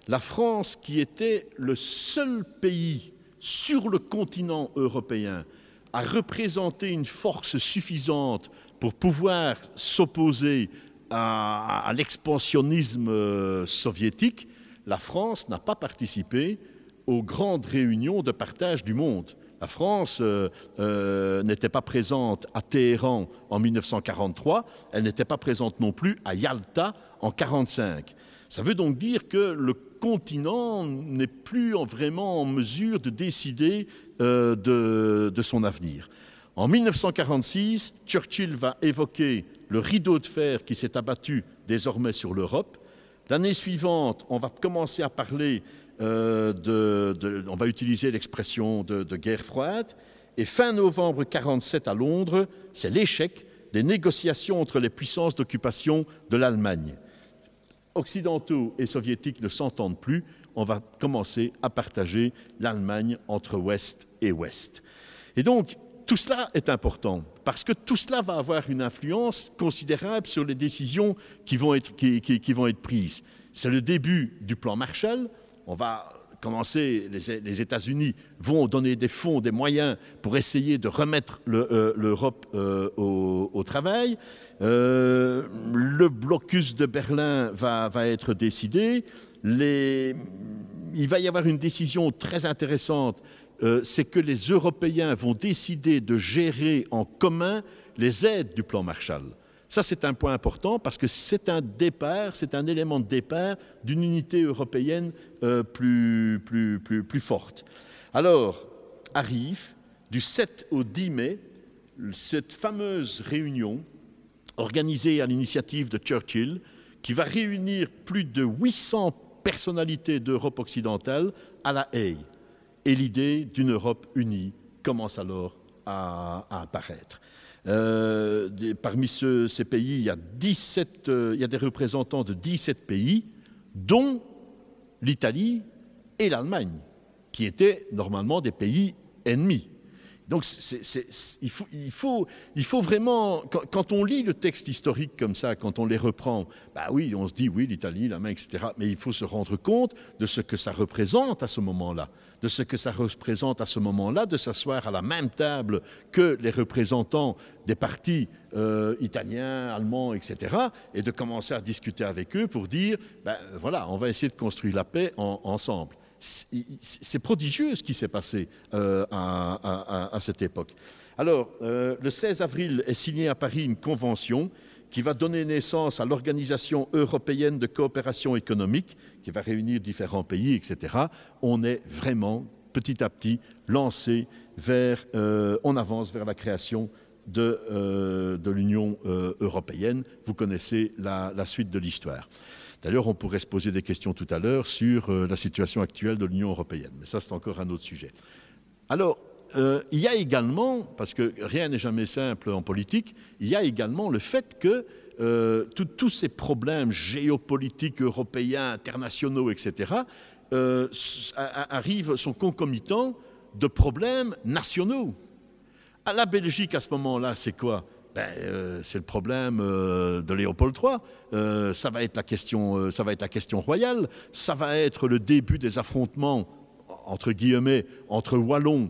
la France qui était le seul pays sur le continent européen à représenter une force suffisante pour pouvoir s'opposer à, l'expansionnisme euh, soviétique, la France n'a pas participé aux grandes réunions de partage du monde. La France euh, euh, n'était pas présente à Téhéran en 1943, elle n'était pas présente non plus à Yalta en 1945. Ça veut donc dire que le continent n'est plus en vraiment en mesure de décider euh, de son avenir. En 1946, Churchill va évoquer le rideau de fer qui s'est abattu désormais sur l'Europe. L'année suivante, on va commencer à parler euh, on va utiliser l'expression de, guerre froide. Et fin novembre 1947 à Londres, c'est l'échec des négociations entre les puissances d'occupation de l'Allemagne. Occidentaux et soviétiques ne s'entendent plus. On va commencer à partager l'Allemagne entre Ouest et Ouest. Et donc, tout cela est important parce que tout cela va avoir une influence considérable sur les décisions qui vont être prises. C'est le début du plan Marshall. On va commencer, les, États-Unis vont donner des fonds, des moyens pour essayer de remettre l'Europe le, euh, euh, au, travail. Euh, le blocus de Berlin va, être décidé. Il va y avoir une décision très intéressante euh, c'est que les Européens vont décider de gérer en commun les aides du plan Marshall. Ça, c'est un point important parce que c'est un départ, c'est un élément de départ d'une unité européenne euh, plus, forte. Alors, arrive du 7 au 10 mai cette fameuse réunion organisée à l'initiative de Churchill qui va réunir plus de 800 personnalités d'Europe occidentale à La Haye. Et l'idée d'une Europe unie commence alors à apparaître. Euh, parmi ce, ces pays, il y, a 17, euh, il y a des représentants de 17 pays, dont l'Italie et l'Allemagne, qui étaient normalement des pays ennemis. Donc il, faut, vraiment, quand, on lit le texte historique comme ça, quand on les reprend, bah oui, on se dit oui, l'Italie, la main, etc. Mais il faut se rendre compte de ce que ça représente à ce moment-là, de ce que ça représente à ce moment-là, de s'asseoir à la même table que les représentants des partis euh, italiens, allemands, etc. Et de commencer à discuter avec eux pour dire, ben voilà, on va essayer de construire la paix en, ensemble c'est prodigieux ce qui s'est passé euh, à, cette époque. Alors, euh, le 16 avril est signée à Paris une convention qui va donner naissance à l'Organisation européenne de coopération économique, qui va réunir différents pays, etc. On est vraiment, petit à petit, lancé vers, euh, on avance vers la création de, l'Union européenne. Vous connaissez la suite de l'histoire. D'ailleurs, on pourrait se poser des questions tout à l'heure sur euh, la situation actuelle de l'Union européenne, mais ça c'est encore un autre sujet. Alors, euh, il y a également, parce que rien n'est jamais simple en politique, il y a également le fait que euh, tous ces problèmes géopolitiques européens, internationaux, etc., arrivent, sont concomitants de problèmes nationaux. À la Belgique, à ce moment-là, c'est quoi? Ben, euh, c'est le problème euh, de Léopold III. Euh, ça, va être la question, royale. Ça va être le début des affrontements, entre guillemets, entre Wallons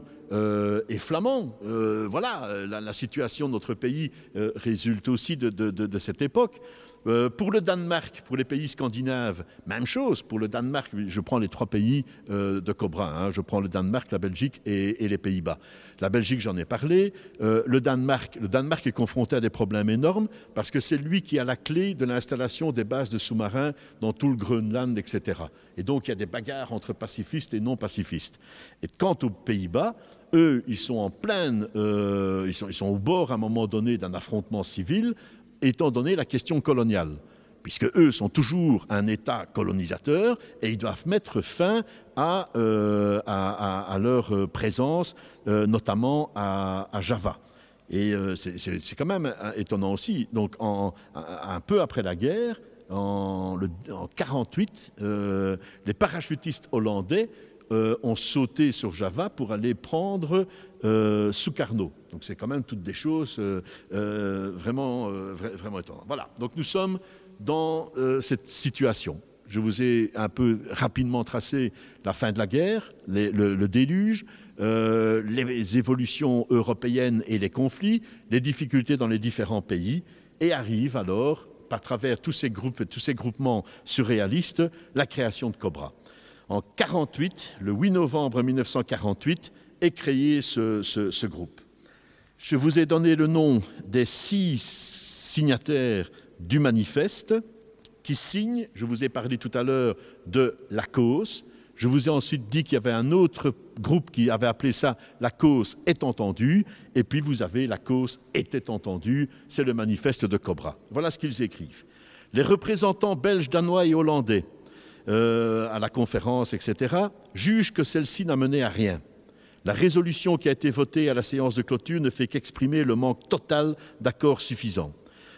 et flamands. Voilà, la, situation de notre pays résulte aussi de cette époque. Euh, pour le Danemark, pour les pays scandinaves, même chose. Pour le Danemark, je prends les trois pays euh, de Cobra. Hein, je prends le Danemark, la Belgique et, les Pays-Bas. La Belgique, j'en ai parlé. Euh, le, Danemark, le Danemark est confronté à des problèmes énormes parce que c'est lui qui a la clé de l'installation des bases de sous-marins dans tout le Groenland, etc. Et donc il y a des bagarres entre pacifistes et non pacifistes. Et quant aux Pays-Bas, eux, ils sont en pleine, ils, sont, ils sont au bord à un moment donné d'un affrontement civil étant donné la question coloniale puisque eux sont toujours un État colonisateur et ils doivent mettre fin à, euh, leur présence, euh, notamment à, Java. Et euh, c'est quand même étonnant aussi. Donc, un peu après la guerre, en, le, en 48, euh, les parachutistes hollandais euh, ont sauté sur Java pour aller prendre euh, Sukarno. Donc c'est quand même toutes des choses euh, euh vraiment, euh, vraiment étonnantes. Voilà, donc nous sommes dans cette situation. Je vous ai un peu rapidement tracé la fin de la guerre, le, déluge, les évolutions européennes et les conflits, les difficultés dans les différents pays, et arrive alors, par travers tous ces groupes, tous ces groupements surréalistes, la création de Cobra. En 48, le 8 novembre 1948, est créé ce groupe. Je vous ai donné le nom des six signataires du manifeste qui signent. Je vous ai parlé tout à l'heure de la cause. Je vous ai ensuite dit qu'il y avait un autre groupe qui avait appelé ça La cause est entendue. Et puis vous avez La cause était entendue. C'est le manifeste de Cobra. Voilà ce qu'ils écrivent. Les représentants belges, danois et hollandais euh, à la conférence, etc., jugent que celle-ci n'a mené à rien. La résolution qui a été votée à la séance de clôture ne fait qu'exprimer le manque total d'accords suffisants.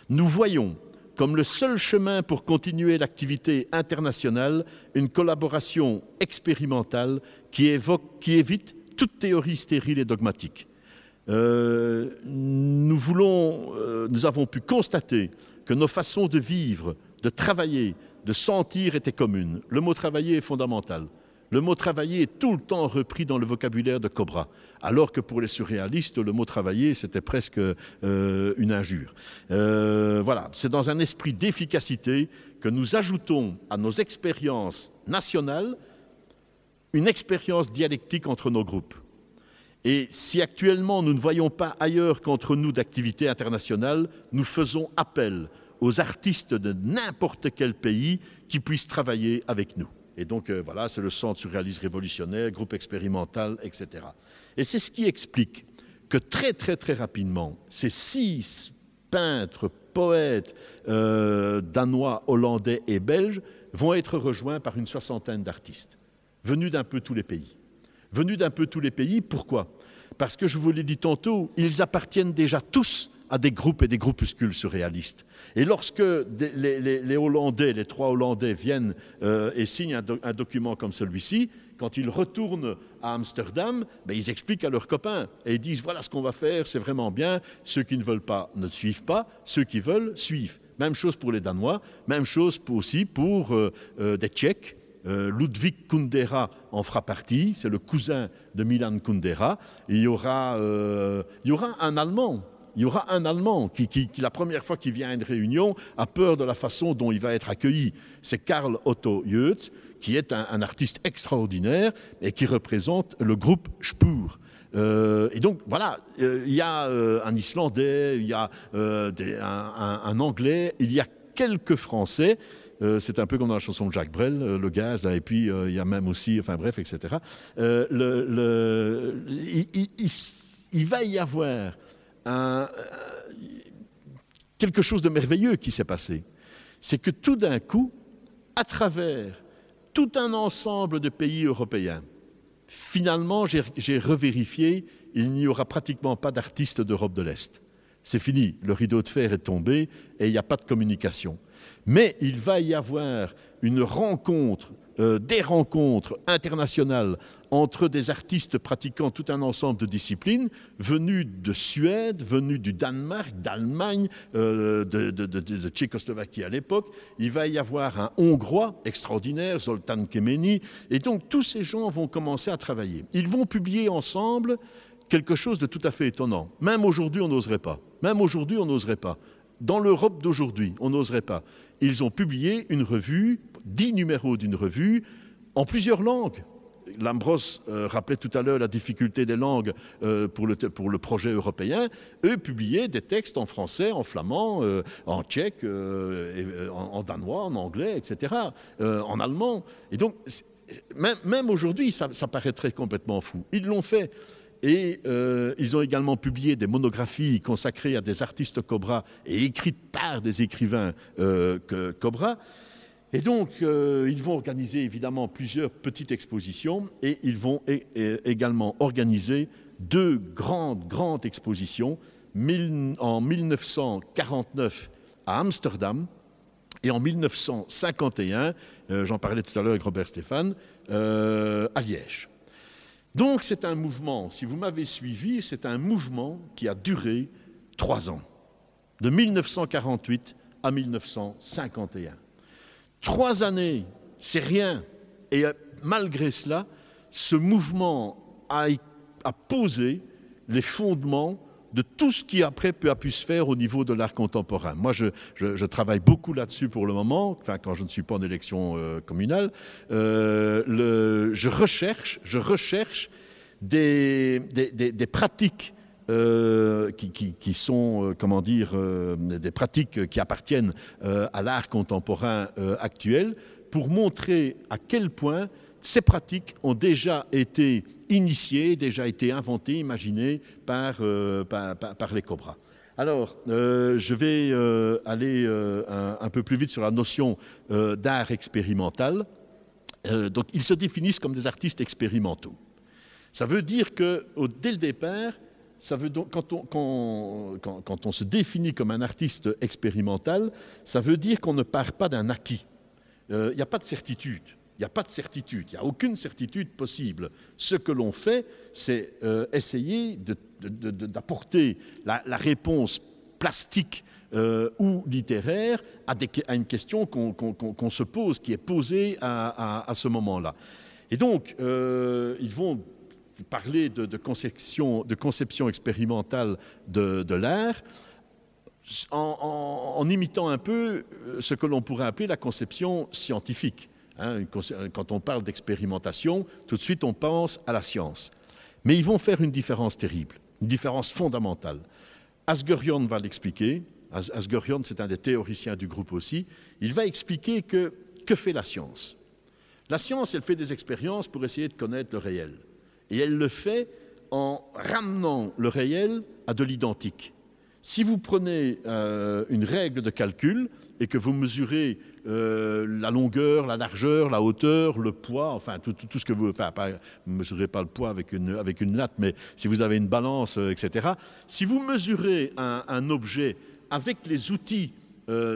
Nous voyons comme le seul chemin pour continuer l'activité internationale une collaboration expérimentale qui, évite toute théorie stérile et dogmatique. Euh, nous, voulons, euh, nous avons pu constater que nos façons de vivre, de travailler, de sentir étaient communes. Le mot travailler est fondamental. Le mot travailler est tout le temps repris dans le vocabulaire de Cobra, alors que pour les surréalistes, le mot travailler, c'était presque euh, une injure. Euh, voilà, c'est dans un esprit d'efficacité que nous ajoutons à nos expériences nationales une expérience dialectique entre nos groupes. Et si actuellement nous ne voyons pas ailleurs qu'entre nous d'activités internationales, nous faisons appel aux artistes de n'importe quel pays qui puissent travailler avec nous. Et donc euh, voilà, c'est le Centre surréaliste révolutionnaire, groupe expérimental, etc. Et c'est ce qui explique que très très très rapidement, ces six peintres, poètes euh, danois, hollandais et belges vont être rejoints par une soixantaine d'artistes, venus d'un peu tous les pays. Venus d'un peu tous les pays, pourquoi? Parce que je vous l'ai dit tantôt, ils appartiennent déjà tous à des groupes et des groupuscules surréalistes. Et lorsque les, Hollandais, les trois Hollandais viennent euh, et signent un, document comme celui-ci, quand ils retournent à Amsterdam, ben, ils expliquent à leurs copains et ils disent voilà ce qu'on va faire, c'est vraiment bien. Ceux qui ne veulent pas ne suivent pas, ceux qui veulent suivent. Même chose pour les Danois, même chose aussi pour euh, euh, des Tchèques. Ludwig Kundera en fera partie, c'est le cousin de Milan Kundera. il, y aura, il y aura un Allemand il y aura un Allemand qui, la première fois qu'il vient à une réunion, a peur de la façon dont il va être accueilli. C'est Karl Otto Jötz, qui est un, artiste extraordinaire et qui représente le groupe Spur. Euh, et donc voilà, euh, il y a euh, un Islandais, il y a un, Anglais, il y a quelques Français. c'est un peu comme dans la chanson de Jacques Brel, le gaz, et puis il y a même aussi, enfin bref, etc. Il, va y avoir quelque chose de merveilleux qui s'est passé. C'est que tout d'un coup, à travers tout un ensemble de pays européens, finalement, j'ai revérifié, il n'y aura pratiquement pas d'artistes d'Europe de l'Est. C'est fini, le rideau de fer est tombé et il n'y a pas de communication. Mais il va y avoir une rencontre euh, des rencontres internationales entre des artistes pratiquant tout un ensemble de disciplines, venus de Suède, venus du Danemark, d'Allemagne, euh, de, Tchécoslovaquie à l'époque. Il va y avoir un Hongrois extraordinaire, Zoltan Kemeni, et donc tous ces gens vont commencer à travailler. Ils vont publier ensemble quelque chose de tout à fait étonnant. Même aujourd'hui, on n'oserait pas. Même aujourd'hui, on n'oserait pas. Dans l'Europe d'aujourd'hui, on n'oserait pas. Ils ont publié une revue dix numéros d'une revue en plusieurs langues. Lambros euh, rappelait tout à l'heure la difficulté des langues euh, pour, le, pour, le, projet européen. Eux publiaient des textes en français, en flamand, euh, en tchèque, en, danois, en anglais, etc., en allemand. Et donc, même, aujourd'hui, ça, ça, paraîtrait complètement fou. Ils l'ont fait. Et ils ont également publié des monographies consacrées à des artistes Cobra et écrites par des écrivains Cobra. Et donc, euh, ils vont organiser évidemment plusieurs petites expositions et ils vont également organiser deux grandes, grandes expositions en 1949 à Amsterdam et en 1951, euh, j'en parlais tout à l'heure avec Robert Stéphane, euh, à Liège. Donc c'est un mouvement, si vous m'avez suivi, c'est un mouvement qui a duré trois ans, de 1948 à 1951. Trois années, c'est rien. Et euh, malgré cela, ce mouvement a, posé les fondements de tout ce qui après a pu se faire au niveau de l'art contemporain. Moi, je, travaille beaucoup là-dessus pour le moment, enfin quand je ne suis pas en élection euh, communale. Euh, je recherche, je recherche des pratiques euh, qui, sont, euh, comment dire, euh, des pratiques qui appartiennent à l'art contemporain actuel, pour montrer à quel point ces pratiques ont déjà été initiées, déjà été inventées, imaginées par, par, les cobras. Alors, je vais aller un, peu plus vite sur la notion d'art expérimental. donc, ils se définissent comme des artistes expérimentaux. Ça veut dire que, dès le départ, ça veut donc, quand on, quand, on, se définit comme un artiste expérimental, ça veut dire qu'on ne part pas d'un acquis. Il euh, n'y a pas de certitude. Il n'y a pas de certitude. Il n'y a aucune certitude possible. Ce que l'on fait, c'est euh, essayer d'apporter la, réponse plastique euh, ou littéraire à, une question qu'on se pose, qui est posée à, à ce moment-là. Et donc, ils vont parler de, conception, de conception, expérimentale de, l'art en, imitant un peu euh, ce que l'on pourrait appeler la conception scientifique. Hein. quand on parle d'expérimentation, tout de suite on pense à la science. Mais ils vont faire une différence terrible, une différence fondamentale. Asgerion va l'expliquer. Asgerion, c'est un des théoriciens du groupe aussi. Il va expliquer que que fait la science La science, elle fait des expériences pour essayer de connaître le réel. Et elle le fait en ramenant le réel à de l'identique. Si vous prenez euh, une règle de calcul et que vous mesurez euh, la longueur, la largeur, la hauteur, le poids, enfin tout, ce que vous... Enfin, vous ne mesurez pas le poids avec une, avec une latte, mais si vous avez une balance, euh, etc. Si vous mesurez un, objet avec les outils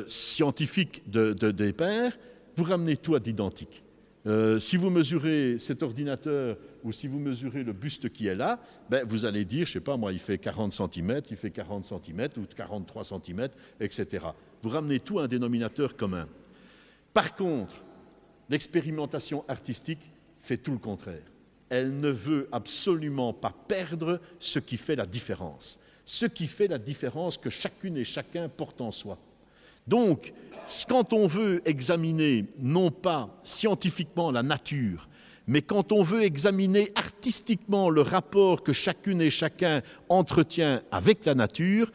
scientifiques de, de, des pairs, vous ramenez tout à l'identique. Euh, si vous mesurez cet ordinateur ou si vous mesurez le buste qui est là, ben, vous allez dire, je ne sais pas moi, il fait 40 cm, il fait 40 cm ou 43 cm, etc. Vous ramenez tout à un dénominateur commun. Par contre, l'expérimentation artistique fait tout le contraire. Elle ne veut absolument pas perdre ce qui fait la différence. Ce qui fait la différence que chacune et chacun porte en soi. Donc, quand on veut examiner non pas scientifiquement la nature, mais quand on veut examiner artistiquement le rapport que chacune et chacun entretient avec la nature,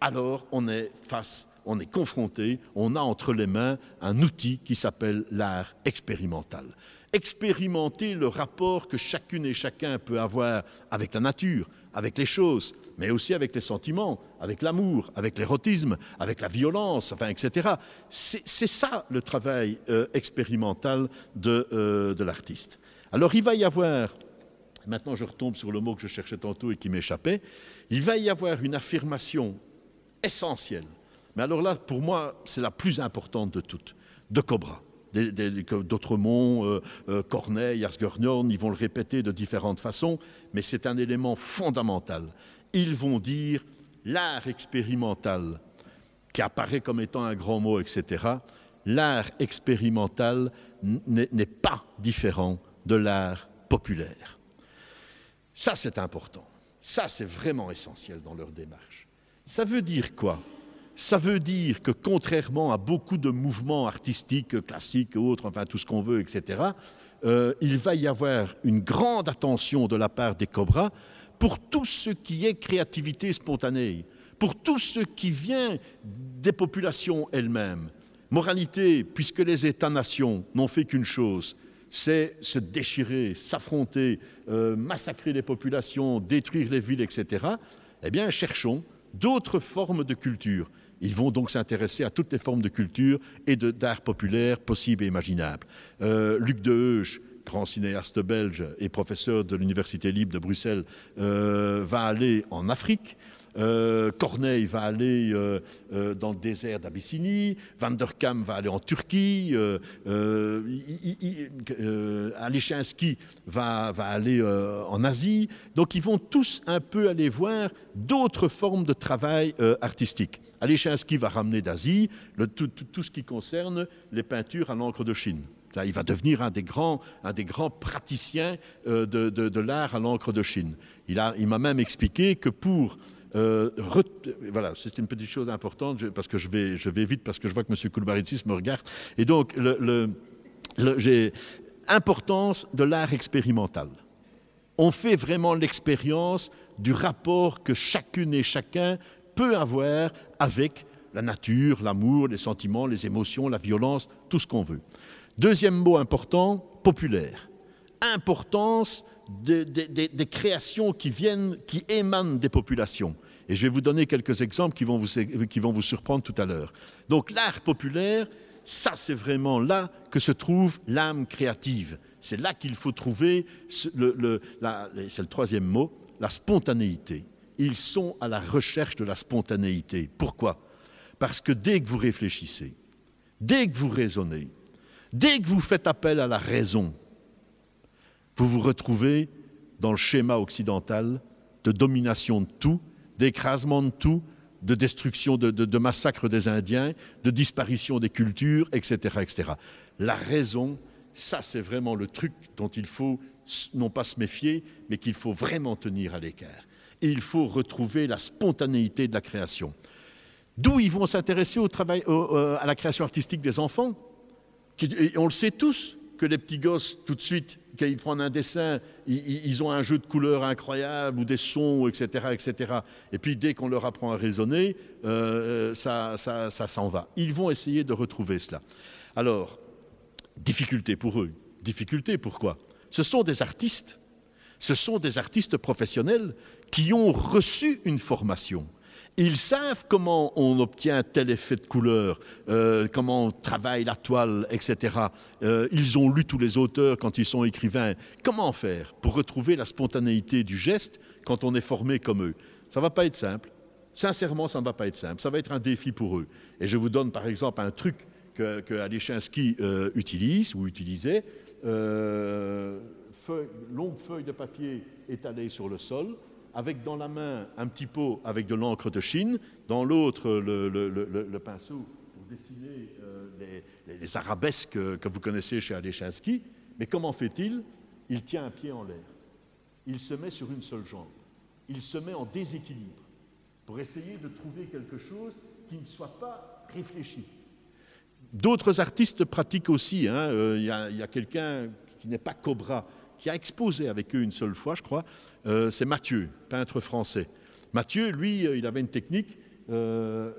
alors on est face, on est confronté, on a entre les mains un outil qui s'appelle l'art expérimental expérimenter le rapport que chacune et chacun peut avoir avec la nature, avec les choses, mais aussi avec les sentiments, avec l'amour, avec l'érotisme, avec la violence, enfin, etc. C'est ça le travail euh, expérimental de, euh, de l'artiste. Alors il va y avoir, maintenant je retombe sur le mot que je cherchais tantôt et qui m'échappait, il va y avoir une affirmation essentielle, mais alors là, pour moi, c'est la plus importante de toutes, de Cobra d'autres mots, euh, euh, Corneille, Asgernhorn, ils vont le répéter de différentes façons, mais c'est un élément fondamental. Ils vont dire l'art expérimental, qui apparaît comme étant un grand mot, etc., l'art expérimental n'est pas différent de l'art populaire. Ça, c'est important. Ça, c'est vraiment essentiel dans leur démarche. Ça veut dire quoi? Ça veut dire que contrairement à beaucoup de mouvements artistiques, classiques, autres, enfin tout ce qu'on veut, etc., euh, il va y avoir une grande attention de la part des Cobras pour tout ce qui est créativité spontanée, pour tout ce qui vient des populations elles-mêmes. Moralité, puisque les États-nations n'ont fait qu'une chose, c'est se déchirer, s'affronter, euh, massacrer les populations, détruire les villes, etc., eh bien, cherchons d'autres formes de culture. Ils vont donc s'intéresser à toutes les formes de culture et d'art populaire possibles et imaginables. Euh, Luc Deheuge, grand cinéaste belge et professeur de l'Université libre de Bruxelles, euh, va aller en Afrique. Euh, Corneille va aller dans le désert d'Abyssinie, Van der Kam va aller en Turquie, Alechinsky va, va aller en Asie. Donc ils vont tous un peu aller voir d'autres formes de travail artistique. Alechinsky va ramener d'Asie tout, ce qui concerne les peintures à l'encre de Chine. il va devenir un des grands, un des grands praticiens euh, de, l'art à l'encre de Chine. Il m'a il même expliqué que pour euh, voilà, c'est une petite chose importante parce que je vais, vite parce que je vois que M. Koulbaritsis me regarde. Et donc, le, j'ai importance de l'art expérimental. On fait vraiment l'expérience du rapport que chacune et chacun peut avoir avec la nature, l'amour, les sentiments, les émotions, la violence, tout ce qu'on veut. Deuxième mot important, populaire. Importance des, créations qui viennent, qui émanent des populations. Et je vais vous donner quelques exemples qui vont vous, qui vont vous surprendre tout à l'heure. Donc l'art populaire, ça c'est vraiment là que se trouve l'âme créative. C'est là qu'il faut trouver, le, c'est le troisième mot, la spontanéité ils sont à la recherche de la spontanéité. Pourquoi? Parce que dès que vous réfléchissez, dès que vous raisonnez, dès que vous faites appel à la raison, vous vous retrouvez dans le schéma occidental de domination de tout, d'écrasement de tout, de destruction, de, massacre des Indiens, de disparition des cultures, etc. etc. La raison, ça c'est vraiment le truc dont il faut non pas se méfier, mais qu'il faut vraiment tenir à l'écart et il faut retrouver la spontanéité de la création. D'où ils vont s'intéresser au travail, à la création artistique des enfants. on le sait tous que les petits gosses, tout de suite, qu'ils prennent un dessin, ils, ont un jeu de couleurs incroyable ou des sons, etc., etc. Et puis dès qu'on leur apprend à raisonner, euh, ça, ça, ça s'en va. Ils vont essayer de retrouver cela. Alors, difficulté pour eux. Difficulté pourquoi? Ce sont des artistes. Ce sont des artistes professionnels qui ont reçu une formation. Ils savent comment on obtient tel effet de couleur, euh, comment on travaille la toile, etc. Euh, ils ont lu tous les auteurs quand ils sont écrivains. Comment faire pour retrouver la spontanéité du geste quand on est formé comme eux? Ça ne va pas être simple. Sincèrement, ça ne va pas être simple. Ça va être un défi pour eux. Et je vous donne par exemple un truc que, que euh, utilise ou utilisait. longue feuille de papier étalée sur le sol, avec dans la main un petit pot avec de l'encre de Chine, dans l'autre le, pinceau pour dessiner euh, les, arabesques que vous connaissez chez Alechinsky. Mais comment fait-il? Il tient un pied en l'air. Il se met sur une seule jambe. Il se met en déséquilibre pour essayer de trouver quelque chose qui ne soit pas réfléchi. D'autres artistes pratiquent aussi. Hein. Euh, il y a quelqu'un qui n'est pas Cobra, qui a exposé avec eux une seule fois, je crois, euh, c'est Mathieu, peintre français. Mathieu, lui, euh, il avait une technique, euh,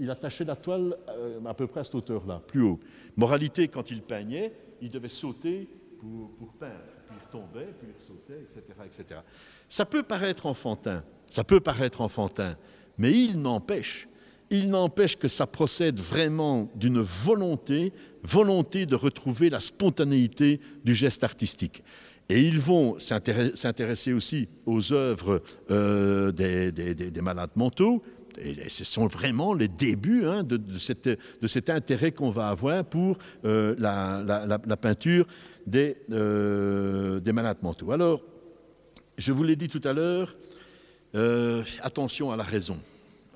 il, attachait la toile à peu près à cette hauteur-là, plus haut. Moralité, quand il peignait, il devait sauter pour, peindre. Puis il retombait, puis il sautait, etc., etc. Ça peut paraître enfantin, ça peut paraître enfantin, mais il n'empêche il n'empêche que ça procède vraiment d'une volonté, volonté de retrouver la spontanéité du geste artistique. Et ils vont s'intéresser aussi aux œuvres euh, des, malades mentaux. Et ce sont vraiment les débuts hein, de, cet intérêt qu'on va avoir pour euh, la, peinture euh, des, malades mentaux. Alors, je vous l'ai dit tout à l'heure, attention à la raison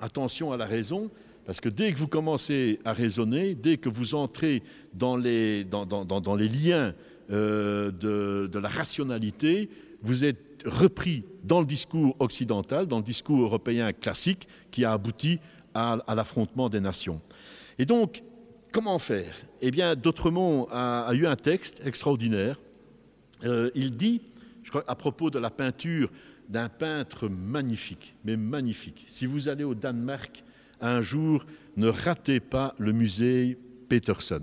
attention à la raison, parce que dès que vous commencez à raisonner, dès que vous entrez dans les, dans, dans, les liens euh, de, la rationalité, vous êtes repris dans le discours occidental, dans le discours européen classique qui a abouti à, l'affrontement des nations. Et donc, comment faire? Eh bien, D'autrement a, a, eu un texte extraordinaire. Euh, il dit, je crois, à propos de la peinture d'un peintre magnifique, mais magnifique. Si vous allez au Danemark un jour, ne ratez pas le musée Peterson.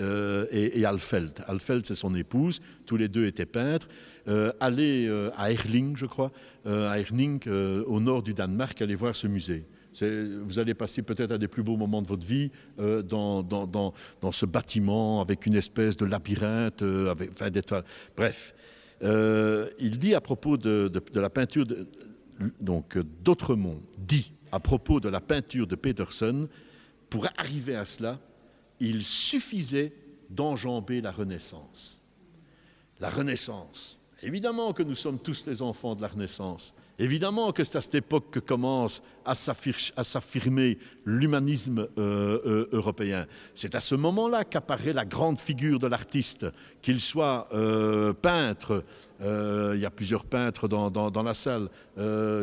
Euh, et, Alfeld. Alfeld, c'est son épouse. Tous les deux étaient peintres. Euh, allez euh, à Erling, je crois, à Erling, au nord du Danemark, allez voir ce musée. Vous allez passer peut-être un des plus beaux moments de votre vie dans, ce bâtiment avec une espèce de labyrinthe, avec, enfin, Bref, euh, il dit à propos de, la peinture, de, donc d'Autremont, dit à propos de la peinture de Peterson, pour arriver à cela, il suffisait d'enjamber la Renaissance. La Renaissance. Évidemment que nous sommes tous les enfants de la Renaissance. Évidemment que c'est à cette époque que commence à s'affirmer l'humanisme euh, euh, européen. C'est à ce moment-là qu'apparaît la grande figure de l'artiste, qu'il soit euh, peintre, il y a plusieurs peintres dans, la salle,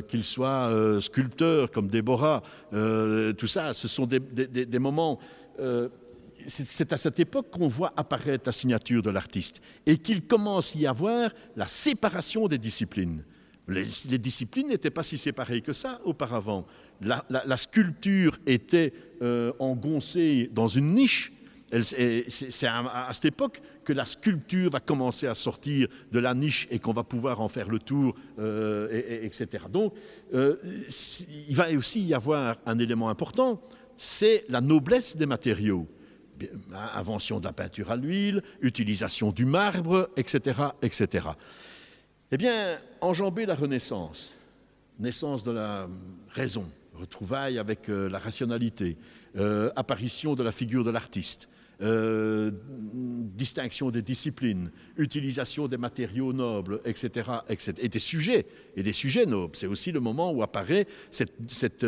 qu'il soit sculpteur comme Déborah, tout ça, ce sont des, des moments c'est à cette époque qu'on voit apparaître la signature de l'artiste et qu'il commence à y avoir la séparation des disciplines. Les, disciplines n'étaient pas si séparées que ça auparavant. La, sculpture était euh, engoncée dans une niche. C'est à, cette époque que la sculpture va commencer à sortir de la niche et qu'on va pouvoir en faire le tour, euh, etc. Donc, euh, il va aussi y avoir un élément important, c'est la noblesse des matériaux. Invention de la peinture à l'huile, utilisation du marbre, etc., etc. Eh bien, enjamber la Renaissance, naissance de la raison, retrouvailles avec euh, la rationalité, euh, apparition de la figure de l'artiste, euh, distinction des disciplines, utilisation des matériaux nobles, etc., etc. et des sujets, et des sujets nobles. C'est aussi le moment où apparaît cette,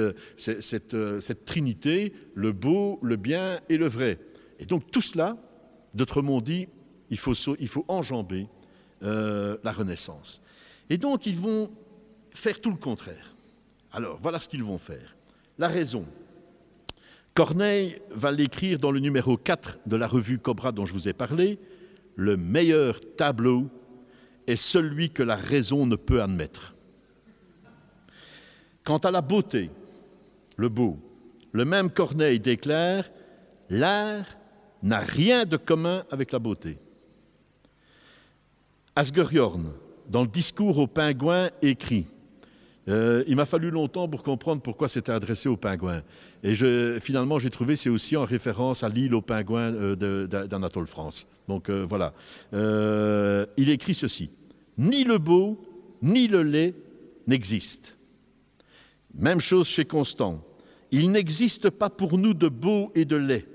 trinité, le beau, le bien et le vrai. Et donc tout cela, d'autrement dit, il faut, enjamber euh, la Renaissance. Et donc ils vont faire tout le contraire. Alors voilà ce qu'ils vont faire. La raison. Corneille va l'écrire dans le numéro 4 de la revue Cobra dont je vous ai parlé, le meilleur tableau est celui que la raison ne peut admettre. Quant à la beauté, le beau, le même Corneille déclare L'art n'a rien de commun avec la beauté. Asger dans le discours aux pingouins, écrit euh, il m'a fallu longtemps pour comprendre pourquoi c'était adressé aux pingouins. Et finalement, j'ai trouvé c'est aussi en référence à l'île aux pingouins euh, d'Anatole France. Donc euh, voilà. il écrit ceci Ni le beau, ni le lait n'existent. Même chose chez Constant. Il n'existe pas pour nous de beau et de lait.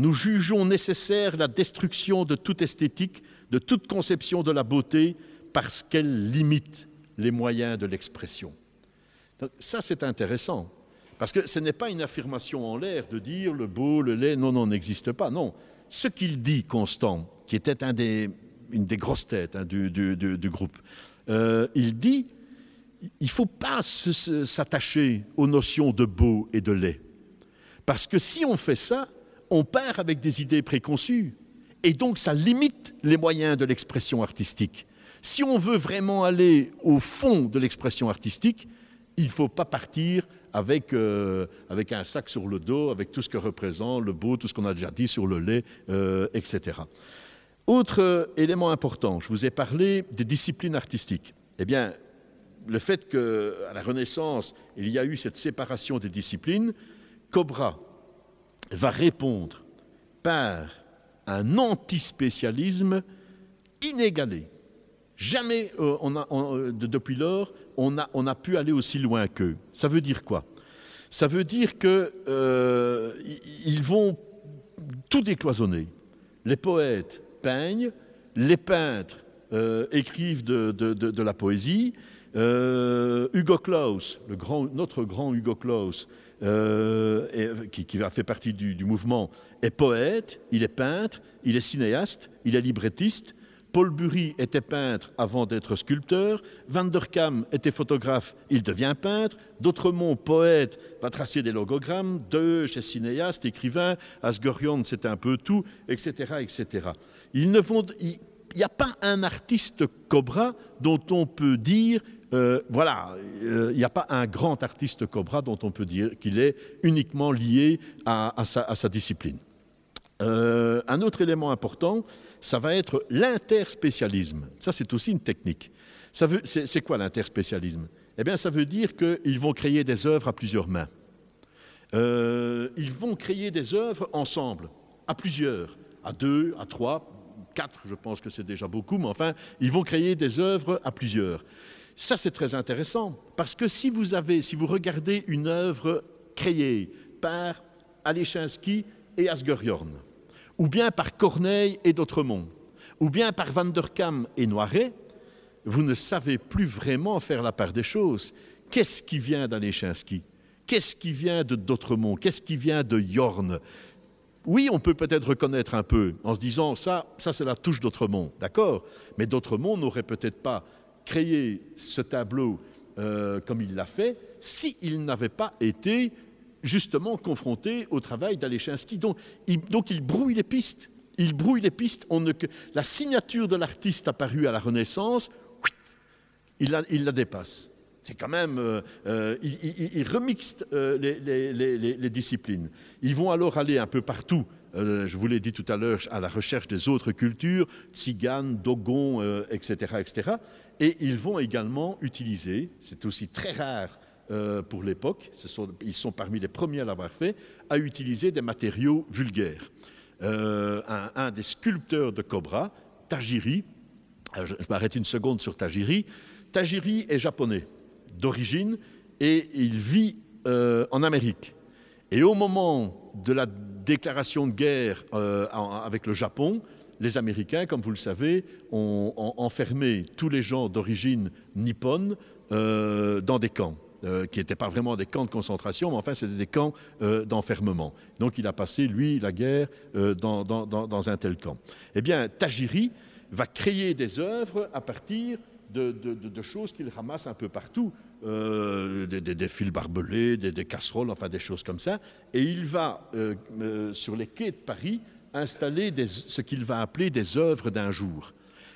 Nous jugeons nécessaire la destruction de toute esthétique, de toute conception de la beauté, parce qu'elle limite les moyens de l'expression. Ça, c'est intéressant, parce que ce n'est pas une affirmation en l'air de dire le beau, le lait, non, non, n'existe pas. Non, ce qu'il dit, Constant, qui était une des grosses têtes hein, du, groupe, euh, il dit il ne faut pas s'attacher aux notions de beau et de lait. Parce que si on fait ça, on part avec des idées préconçues. Et donc ça limite les moyens de l'expression artistique. Si on veut vraiment aller au fond de l'expression artistique, il ne faut pas partir avec, euh, avec, un sac sur le dos, avec tout ce que représente le beau, tout ce qu'on a déjà dit sur le lait, euh, etc. Autre élément important, je vous ai parlé des disciplines artistiques. Eh bien, le fait qu'à la Renaissance, il y a eu cette séparation des disciplines, Cobra va répondre par un antispécialisme inégalé. Jamais, euh, euh, depuis lors, on a, on a, pu aller aussi loin qu'eux. Ça veut dire quoi? Ça veut dire qu'ils euh, vont tout décloisonner. Les poètes peignent, les peintres écrivent de, de, la poésie. Hugo Claus, notre grand Hugo Claus, qui, qui, a fait partie du, mouvement, est poète, il est peintre, il est cinéaste, il est librettiste, Paul Bury était peintre avant d'être sculpteur, Van der Kam était photographe, il devient peintre, D'Autremont, poète, va tracer des logogrammes, Deuche est cinéaste, écrivain, Asgorion c'est un peu tout, etc. etc. Il n'y a pas un artiste Cobra dont on peut dire, euh, voilà, euh, il n'y a pas un grand artiste Cobra dont on peut dire qu'il est uniquement lié à, sa, discipline. Euh, un autre élément important, ça va être l'interspécialisme. Ça, c'est aussi une technique. C'est quoi l'interspécialisme? Eh bien, ça veut dire qu'ils vont créer des œuvres à plusieurs mains. Euh, ils vont créer des œuvres ensemble, à plusieurs, à deux, à trois, quatre, je pense que c'est déjà beaucoup, mais enfin, ils vont créer des œuvres à plusieurs. Ça, c'est très intéressant, parce que si vous, avez, si vous regardez une œuvre créée par Alechinsky et Asgeriorn, ou bien par Corneille et d'Autremont, ou bien par Van der Kam et Noiret, vous ne savez plus vraiment faire la part des choses. Qu'est-ce qui vient d'Alechinski Qu'est-ce qui vient de d'Autremont Qu'est-ce qui vient de Yorn Oui, on peut peut-être reconnaître un peu en se disant ça, ça c'est la touche d'Autremont, d'accord Mais d'Autremont n'aurait peut-être pas créé ce tableau euh, comme il l'a fait s'il n'avait pas été justement confronté au travail d'Alechinski. Donc il, brouille les pistes. Il brouille les pistes. La signature de l'artiste apparue à la Renaissance, il la dépasse. C'est quand même. Euh, euh, il, remixe euh, les, disciplines. Ils vont alors aller un peu partout. je vous l'ai dit tout à l'heure, à la recherche des autres cultures, tziganes, dogons, etc., etc. Et ils vont également utiliser, c'est aussi très rare pour l'époque, ils sont parmi les premiers à l'avoir fait, à utiliser des matériaux vulgaires. Un, des sculpteurs de Cobra, Tajiri, je, m'arrête une seconde sur Tajiri, Tajiri est japonais d'origine et il vit en Amérique. Et au moment de la déclaration de guerre avec le Japon, les Américains, comme vous le savez, ont, enfermé tous les gens d'origine nippone dans des camps. Euh, qui n'étaient pas vraiment des camps de concentration, mais enfin c'était des camps euh, d'enfermement. Donc il a passé, lui, la guerre euh, dans, un tel camp. Eh bien, Tajiri va créer des œuvres à partir de, choses qu'il ramasse un peu partout, des, fils barbelés, des, casseroles, enfin des choses comme ça, et il va sur les quais de Paris installer ce qu'il va appeler des œuvres d'un jour.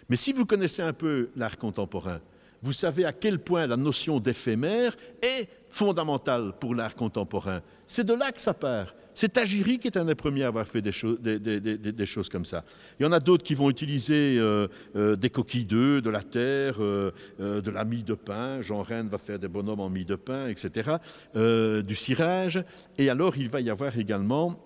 Mais si vous connaissez un peu l'art contemporain, vous savez à quel point la notion d'éphémère est fondamentale pour l'art contemporain. C'est de là que ça part. C'est Tajiri qui est un des premiers à avoir fait des, choses, comme ça. Il y en a d'autres qui vont utiliser euh, euh, des coquilles d'œufs, de la terre, euh, de la mie de pain. Jean Rennes va faire des bonhommes en mie de pain, etc. Du cirage. Et alors, il va y avoir également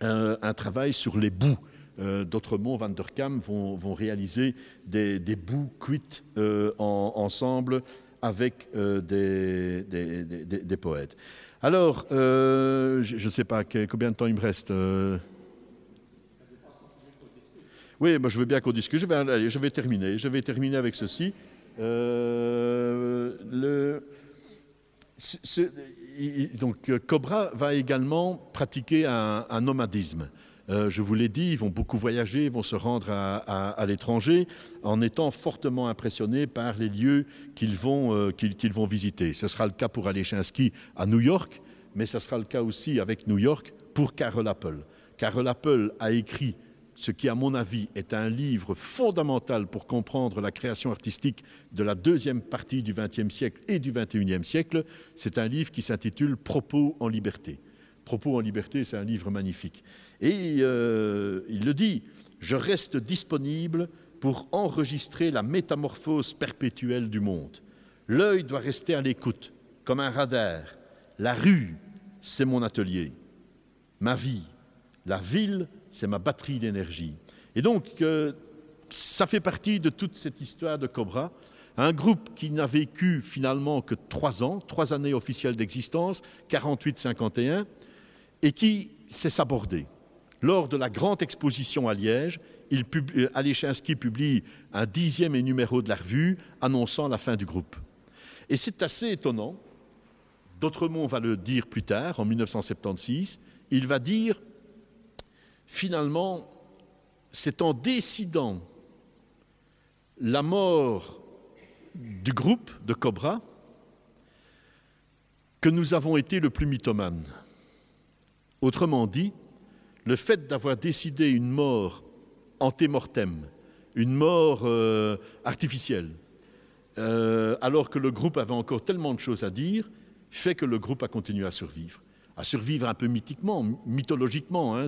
un travail sur les bouts. D'autres mots, Van der Kam vont, réaliser des, bouts cuits en, ensemble avec des, poètes. Alors, euh, je ne sais pas combien de temps il me reste. Euh... Oui, moi je veux bien qu'on discute. Je vais, allez, je vais terminer. Je vais terminer avec ceci. Euh, donc, Cobra va également pratiquer un nomadisme. Euh, je vous l'ai dit, ils vont beaucoup voyager, ils vont se rendre à, l'étranger en étant fortement impressionnés par les lieux qu'ils vont, euh, qu'ils, vont visiter. Ce sera le cas pour Alechinsky à New York, mais ce sera le cas aussi avec New York pour Carol Apple. Carol Apple a écrit ce qui, à mon avis, est un livre fondamental pour comprendre la création artistique de la deuxième partie du XXe siècle et du XXIe siècle. C'est un livre qui s'intitule Propos en liberté. Propos en liberté, c'est un livre magnifique. Et euh, il le dit, je reste disponible pour enregistrer la métamorphose perpétuelle du monde. L'œil doit rester à l'écoute, comme un radar. La rue, c'est mon atelier. Ma vie, la ville, c'est ma batterie d'énergie. Et donc, euh, ça fait partie de toute cette histoire de Cobra, un groupe qui n'a vécu finalement que trois ans, trois années officielles d'existence, 48-51, et qui s'est sabordé. Lors de la grande exposition à Liège, il publie, Alechinsky publie un dixième numéro de la revue annonçant la fin du groupe. Et c'est assez étonnant. D'Autremont va le dire plus tard, en 1976. Il va dire, finalement, c'est en décidant la mort du groupe de Cobra que nous avons été le plus mythomane. Autrement dit, le fait d'avoir décidé une mort antémortem, une mort euh, artificielle, euh, alors que le groupe avait encore tellement de choses à dire, fait que le groupe a continué à survivre. À survivre un peu mythiquement, mythologiquement. Hein,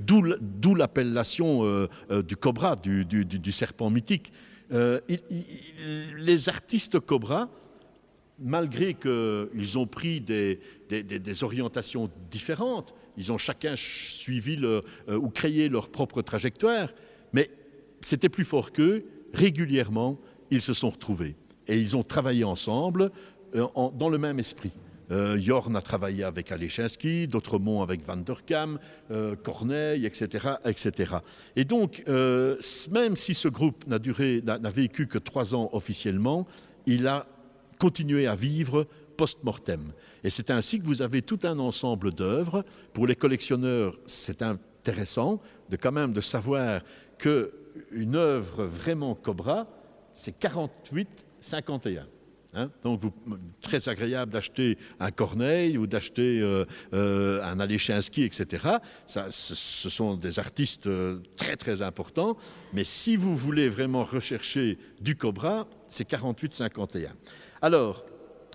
D'où l'appellation euh, du cobra, du, serpent mythique. Les artistes cobra, malgré qu'ils ont pris des orientations différentes, ils ont chacun suivi euh, ou créé leur propre trajectoire, mais c'était plus fort qu'eux. Régulièrement, ils se sont retrouvés et ils ont travaillé ensemble euh, dans le même esprit. Euh, Jorn a travaillé avec Alechinsky, D'Autremont avec Van der Kam, euh, Corneille, etc., etc. Et donc, même si ce groupe n'a vécu que trois ans officiellement, il a continué à vivre post-mortem. Et c'est ainsi que vous avez tout un ensemble d'œuvres. Pour les collectionneurs, c'est intéressant de quand même de savoir qu'une œuvre vraiment Cobra, c'est 48-51. Hein Donc, très agréable d'acheter un Corneille ou d'acheter euh, euh, un Alechinsky, etc. Ce sont des artistes euh, très très importants. Mais si vous voulez vraiment rechercher du Cobra, c'est 48-51. Alors,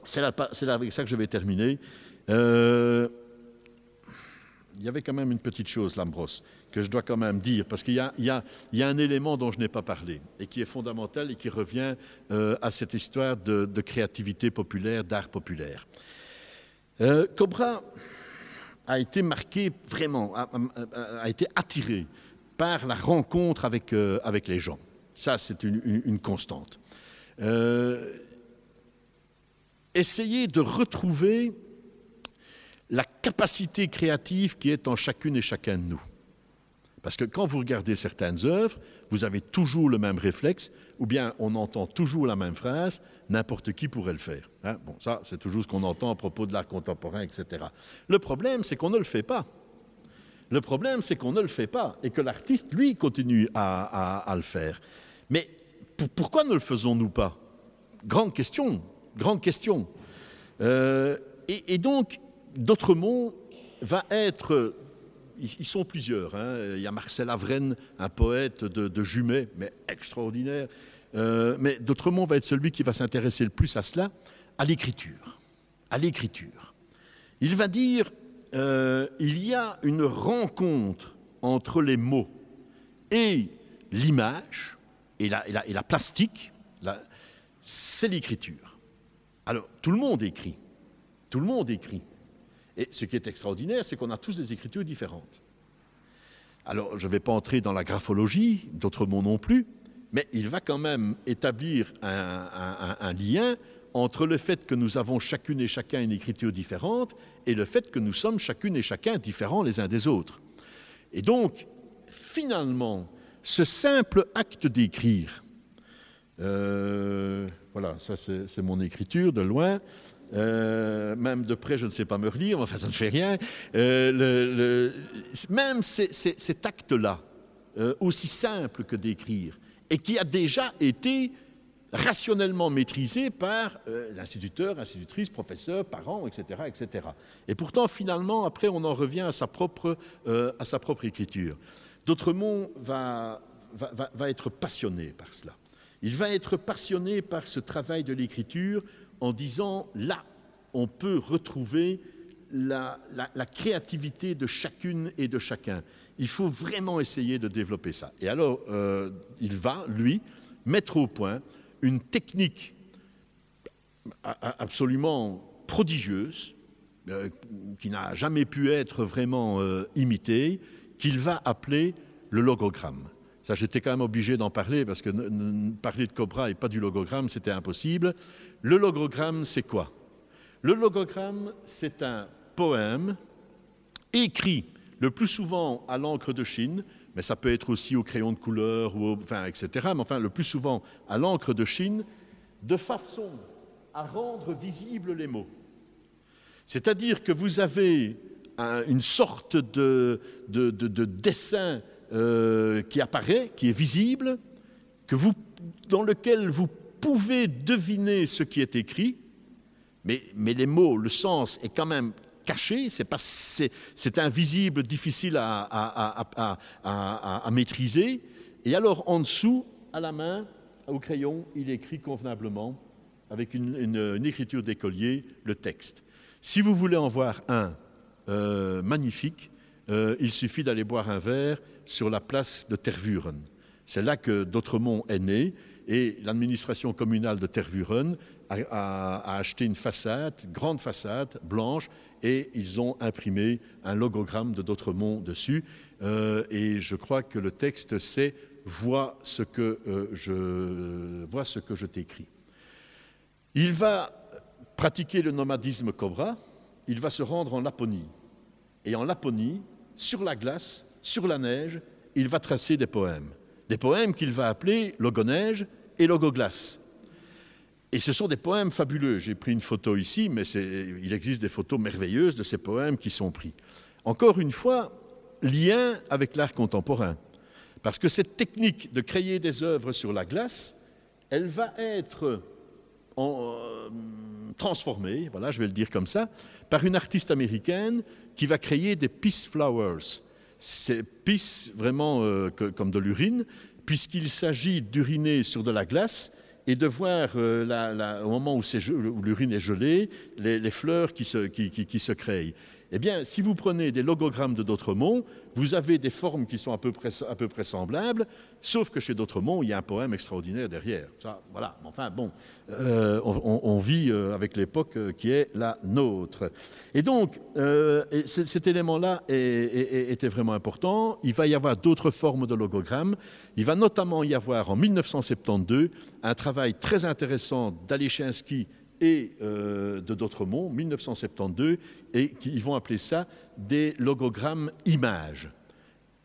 c'est avec ça que je vais terminer. Euh, il y avait quand même une petite chose, Lambros, que je dois quand même dire, parce qu'il y, a un élément dont je n'ai pas parlé et qui est fondamental et qui revient euh, à cette histoire de, créativité populaire, d'art populaire. Euh, Cobra a été marqué vraiment, a, été attiré par la rencontre avec, avec les gens. Ça, c'est une, une, une, constante. Euh, essayer de retrouver la capacité créative qui est en chacune et chacun de nous. Parce que quand vous regardez certaines œuvres, vous avez toujours le même réflexe, ou bien on entend toujours la même phrase, n'importe qui pourrait le faire. Hein bon, ça, c'est toujours ce qu'on entend à propos de l'art contemporain, etc. Le problème, c'est qu'on ne le fait pas. Le problème, c'est qu'on ne le fait pas et que l'artiste, lui, continue à, le faire. Mais pour, pourquoi ne le faisons-nous pas? Grande question, grande question. Euh, et, donc, D'Autremont va être ils, sont plusieurs. Hein. Il y a Marcel Avren, un poète de, Jumet, mais extraordinaire. Euh, mais D'Autremont va être celui qui va s'intéresser le plus à cela, à l'écriture. À l'écriture. Il va dire euh, il y a une rencontre entre les mots et l'image et la, plastique, c'est l'écriture. Alors, tout le monde écrit. Tout le monde écrit. Et ce qui est extraordinaire, c'est qu'on a tous des écritures différentes. Alors, je ne vais pas entrer dans la graphologie, d'autres mots non plus, mais il va quand même établir un, lien entre le fait que nous avons chacune et chacun une écriture différente et le fait que nous sommes chacune et chacun différents les uns des autres. Et donc, finalement, ce simple acte d'écrire, euh, voilà, ça c'est mon écriture de loin, euh, même de près je ne sais pas me relire, enfin ça ne fait rien, euh, même cet acte-là, euh, aussi simple que d'écrire, et qui a déjà été rationnellement maîtrisé par l'instituteur, institutrice, professeur, parents, etc., etc. Et pourtant, finalement, après, on en revient à sa propre, écriture. D'Autremont va, va, va, être passionné par cela. Il va être passionné par ce travail de l'écriture en disant, là, on peut retrouver la, créativité de chacune et de chacun. Il faut vraiment essayer de développer ça. Et alors, euh, il va, lui, mettre au point une technique absolument prodigieuse, euh, qui n'a jamais pu être vraiment euh, imitée, qu'il va appeler le logogramme. Ça, j'étais quand même obligé d'en parler parce que parler de Cobra et pas du logogramme, c'était impossible. Le logogramme, c'est quoi? Le logogramme, c'est un poème écrit le plus souvent à l'encre de Chine, mais ça peut être aussi au crayon de couleur, ou enfin, etc. Mais enfin, le plus souvent à l'encre de Chine, de façon à rendre visibles les mots. C'est-à-dire que vous avez un, une sorte de dessin euh, qui apparaît, qui est visible, que vous, dans lequel vous pouvez deviner ce qui est écrit, mais, mais les mots, le sens est quand même caché, c'est invisible, difficile à, à, à, à, maîtriser. Et alors en dessous, à la main, au crayon, il écrit convenablement, avec une, écriture d'écolier, le texte. Si vous voulez en voir un euh, magnifique, euh, il suffit d'aller boire un verre sur la place de Tervuren. C'est là que D'Autremont est né et l'administration communale de Tervuren a, acheté une façade, grande façade, blanche, et ils ont imprimé un logogramme de D'Autremont dessus. Euh, et je crois que le texte c'est vois ce que euh, je vois ce que je t'écris. Il va pratiquer le nomadisme cobra, il va se rendre en Laponie. Et en Laponie, sur la glace, sur la neige, il va tracer des poèmes. Des poèmes qu'il va appeler Logoneige et Logoglace. Et ce sont des poèmes fabuleux. J'ai pris une photo ici, mais il existe des photos merveilleuses de ces poèmes qui sont pris. Encore une fois, lien avec l'art contemporain. Parce que cette technique de créer des œuvres sur la glace, elle va être en, euh, transformée, voilà, je vais le dire comme ça, par une artiste américaine qui va créer des peace flowers. C'est peace vraiment euh, comme de l'urine, puisqu'il s'agit d'uriner sur de la glace et de voir euh, au moment où, l'urine est gelée, les, fleurs qui se créent. Eh bien, si vous prenez des logogrammes de D'autremont, vous avez des formes qui sont à peu près, semblables, sauf que chez D'autremont, il y a un poème extraordinaire derrière. Ça, voilà. Enfin, bon, euh, on, vit euh, avec l'époque euh, qui est la nôtre. Et donc, et cet élément-là était vraiment important. Il va y avoir d'autres formes de logogrammes. Il va notamment y avoir, en 1972, un travail très intéressant d'Alechinski et euh, de D'autremont, 1972, et qui, ils vont appeler ça des logogrammes images.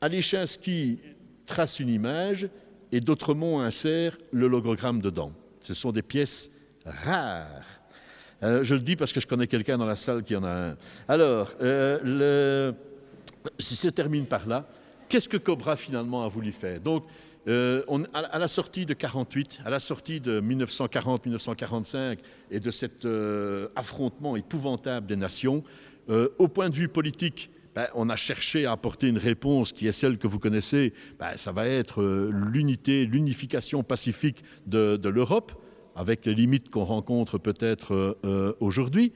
Alechinski trace une image et D'autremont insère le logogramme dedans. Ce sont des pièces rares. Euh, je le dis parce que je connais quelqu'un dans la salle qui en a un. Alors, euh, si ça termine par là, qu'est-ce que Cobra finalement a voulu faire? Euh, à, la sortie de 48, à la sortie de 1940-1945 et de cet euh, affrontement épouvantable des nations, euh, au point de vue politique, ben, on a cherché à apporter une réponse qui est celle que vous connaissez. Ben, ça va être l'unité, l'unification pacifique de, l'Europe, avec les limites qu'on rencontre peut-être aujourd'hui.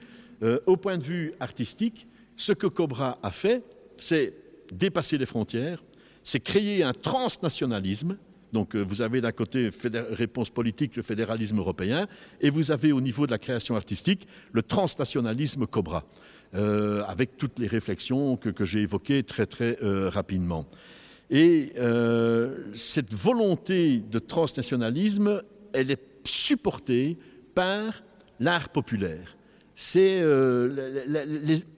au point de vue artistique, ce que Cobra a fait, c'est dépasser les frontières, c'est créer un transnationalisme. Donc vous avez d'un côté réponse politique, le fédéralisme européen, et vous avez au niveau de la création artistique le transnationalisme Cobra. Euh, avec toutes les réflexions que, j'ai évoquées très très euh, rapidement. Et euh, cette volonté de transnationalisme, elle est supportée par l'art populaire. C'est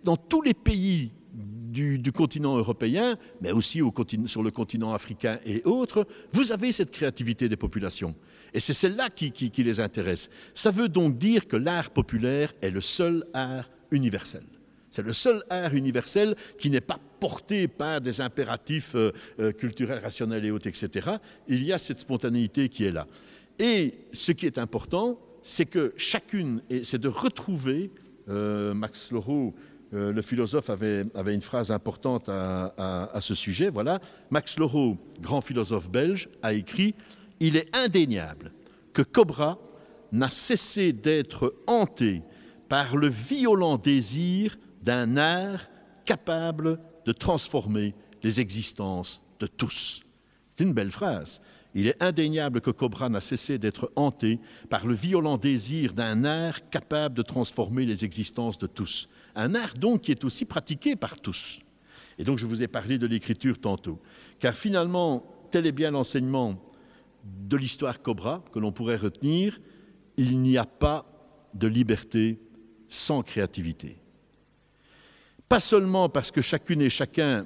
dans tous les pays du, continent européen, mais aussi sur le continent africain et autres, vous avez cette créativité des populations. Et c'est celle-là qui, les intéresse. Ça veut donc dire que l'art populaire est le seul art universel. C'est le seul art universel qui n'est pas porté par des impératifs euh, euh, culturels, rationnels et autres, etc. Il y a cette spontanéité qui est là. Et ce qui est important, c'est que chacune, c'est de retrouver, euh, Max Loroux, le philosophe, avait, une phrase importante à, à ce sujet, voilà, Max Loroux, grand philosophe belge, a écrit « Il est indéniable que Cobra n'a cessé d'être hanté par le violent désir d'un art capable de transformer les existences de tous. C'est une belle phrase. Il est indéniable que Cobra n'a cessé d'être hanté par le violent désir d'un art capable de transformer les existences de tous. Un art donc qui est aussi pratiqué par tous. Et donc je vous ai parlé de l'écriture tantôt. Car finalement, tel est bien l'enseignement de l'histoire Cobra que l'on pourrait retenir, il n'y a pas de liberté sans créativité. Pas seulement parce que chacune et chacun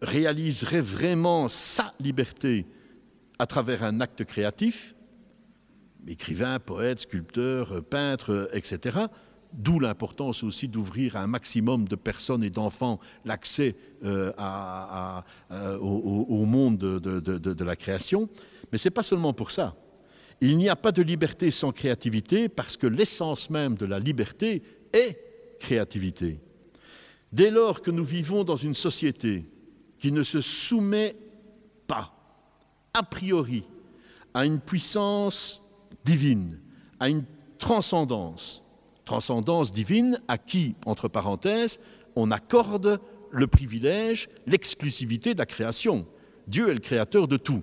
réaliserait vraiment sa liberté à travers un acte créatif, écrivain, poète, sculpteur, peintre, etc., d'où l'importance aussi d'ouvrir à un maximum de personnes et d'enfants l'accès euh, au, monde de, de la création. Mais ce n'est pas seulement pour ça. Il n'y a pas de liberté sans créativité parce que l'essence même de la liberté est créativité. Dès lors que nous vivons dans une société qui ne se soumet a priori, à une puissance divine, à une transcendance, transcendance divine à qui, entre parenthèses, on accorde le privilège, l'exclusivité de la création. Dieu est le créateur de tout.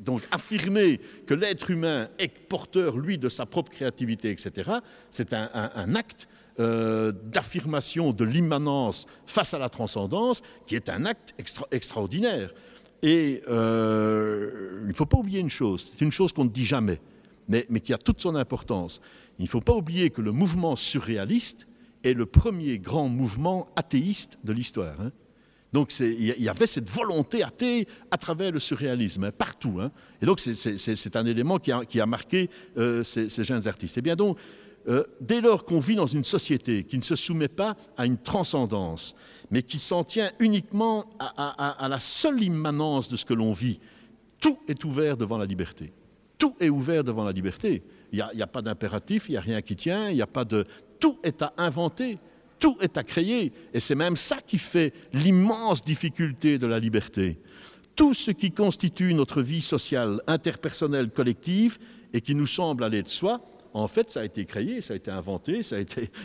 Donc affirmer que l'être humain est porteur, lui, de sa propre créativité, etc., c'est un, acte euh, d'affirmation de l'immanence face à la transcendance, qui est un acte extraordinaire. Et euh, il ne faut pas oublier une chose, c'est une chose qu'on ne dit jamais, mais, qui a toute son importance. Il ne faut pas oublier que le mouvement surréaliste est le premier grand mouvement athéiste de l'histoire. Hein. Donc il y avait cette volonté athée à travers le surréalisme, hein, partout. Hein. Et donc c'est un élément qui a, marqué euh, ces, ces, jeunes artistes. Et eh bien donc, euh, dès lors qu'on vit dans une société qui ne se soumet pas à une transcendance, mais qui s'en tient uniquement à, la seule immanence de ce que l'on vit, tout est ouvert devant la liberté. Tout est ouvert devant la liberté. Il n'y a, pas d'impératif, il n'y a rien qui tient, il n'y a pas de... Tout est à inventer, tout est à créer. Et c'est même ça qui fait l'immense difficulté de la liberté. Tout ce qui constitue notre vie sociale, interpersonnelle, collective, et qui nous semble aller de soi, en fait, ça a été créé, ça a été inventé,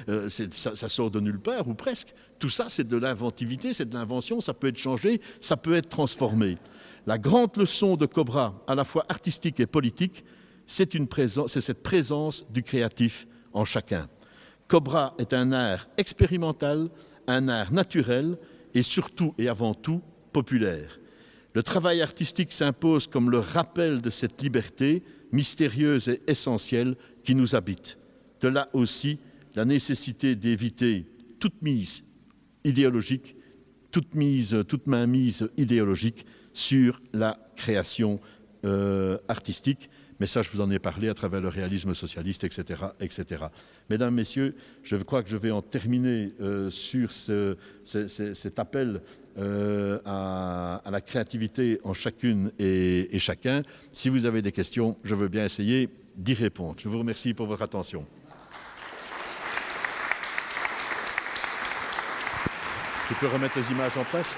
euh, ça, sort de nulle part, ou presque. Tout ça, c'est de l'inventivité, c'est de l'invention, ça peut être changé, ça peut être transformé. La grande leçon de Cobra, à la fois artistique et politique, c'est cette présence du créatif en chacun. Cobra est un art expérimental, un art naturel et surtout et avant tout populaire. Le travail artistique s'impose comme le rappel de cette liberté mystérieuse et essentielle qui nous habite. De là aussi la nécessité d'éviter toute mise idéologique, toute mise, toute mainmise idéologique sur la création euh, artistique. Mais ça, je vous en ai parlé à travers le réalisme socialiste, etc. etc. Mesdames, Messieurs, je crois que je vais en terminer euh, sur cet appel euh, à, la créativité en chacune et, chacun. Si vous avez des questions, je veux bien essayer d'y répondre. Je vous remercie pour votre attention. Tu peux remettre les images en place?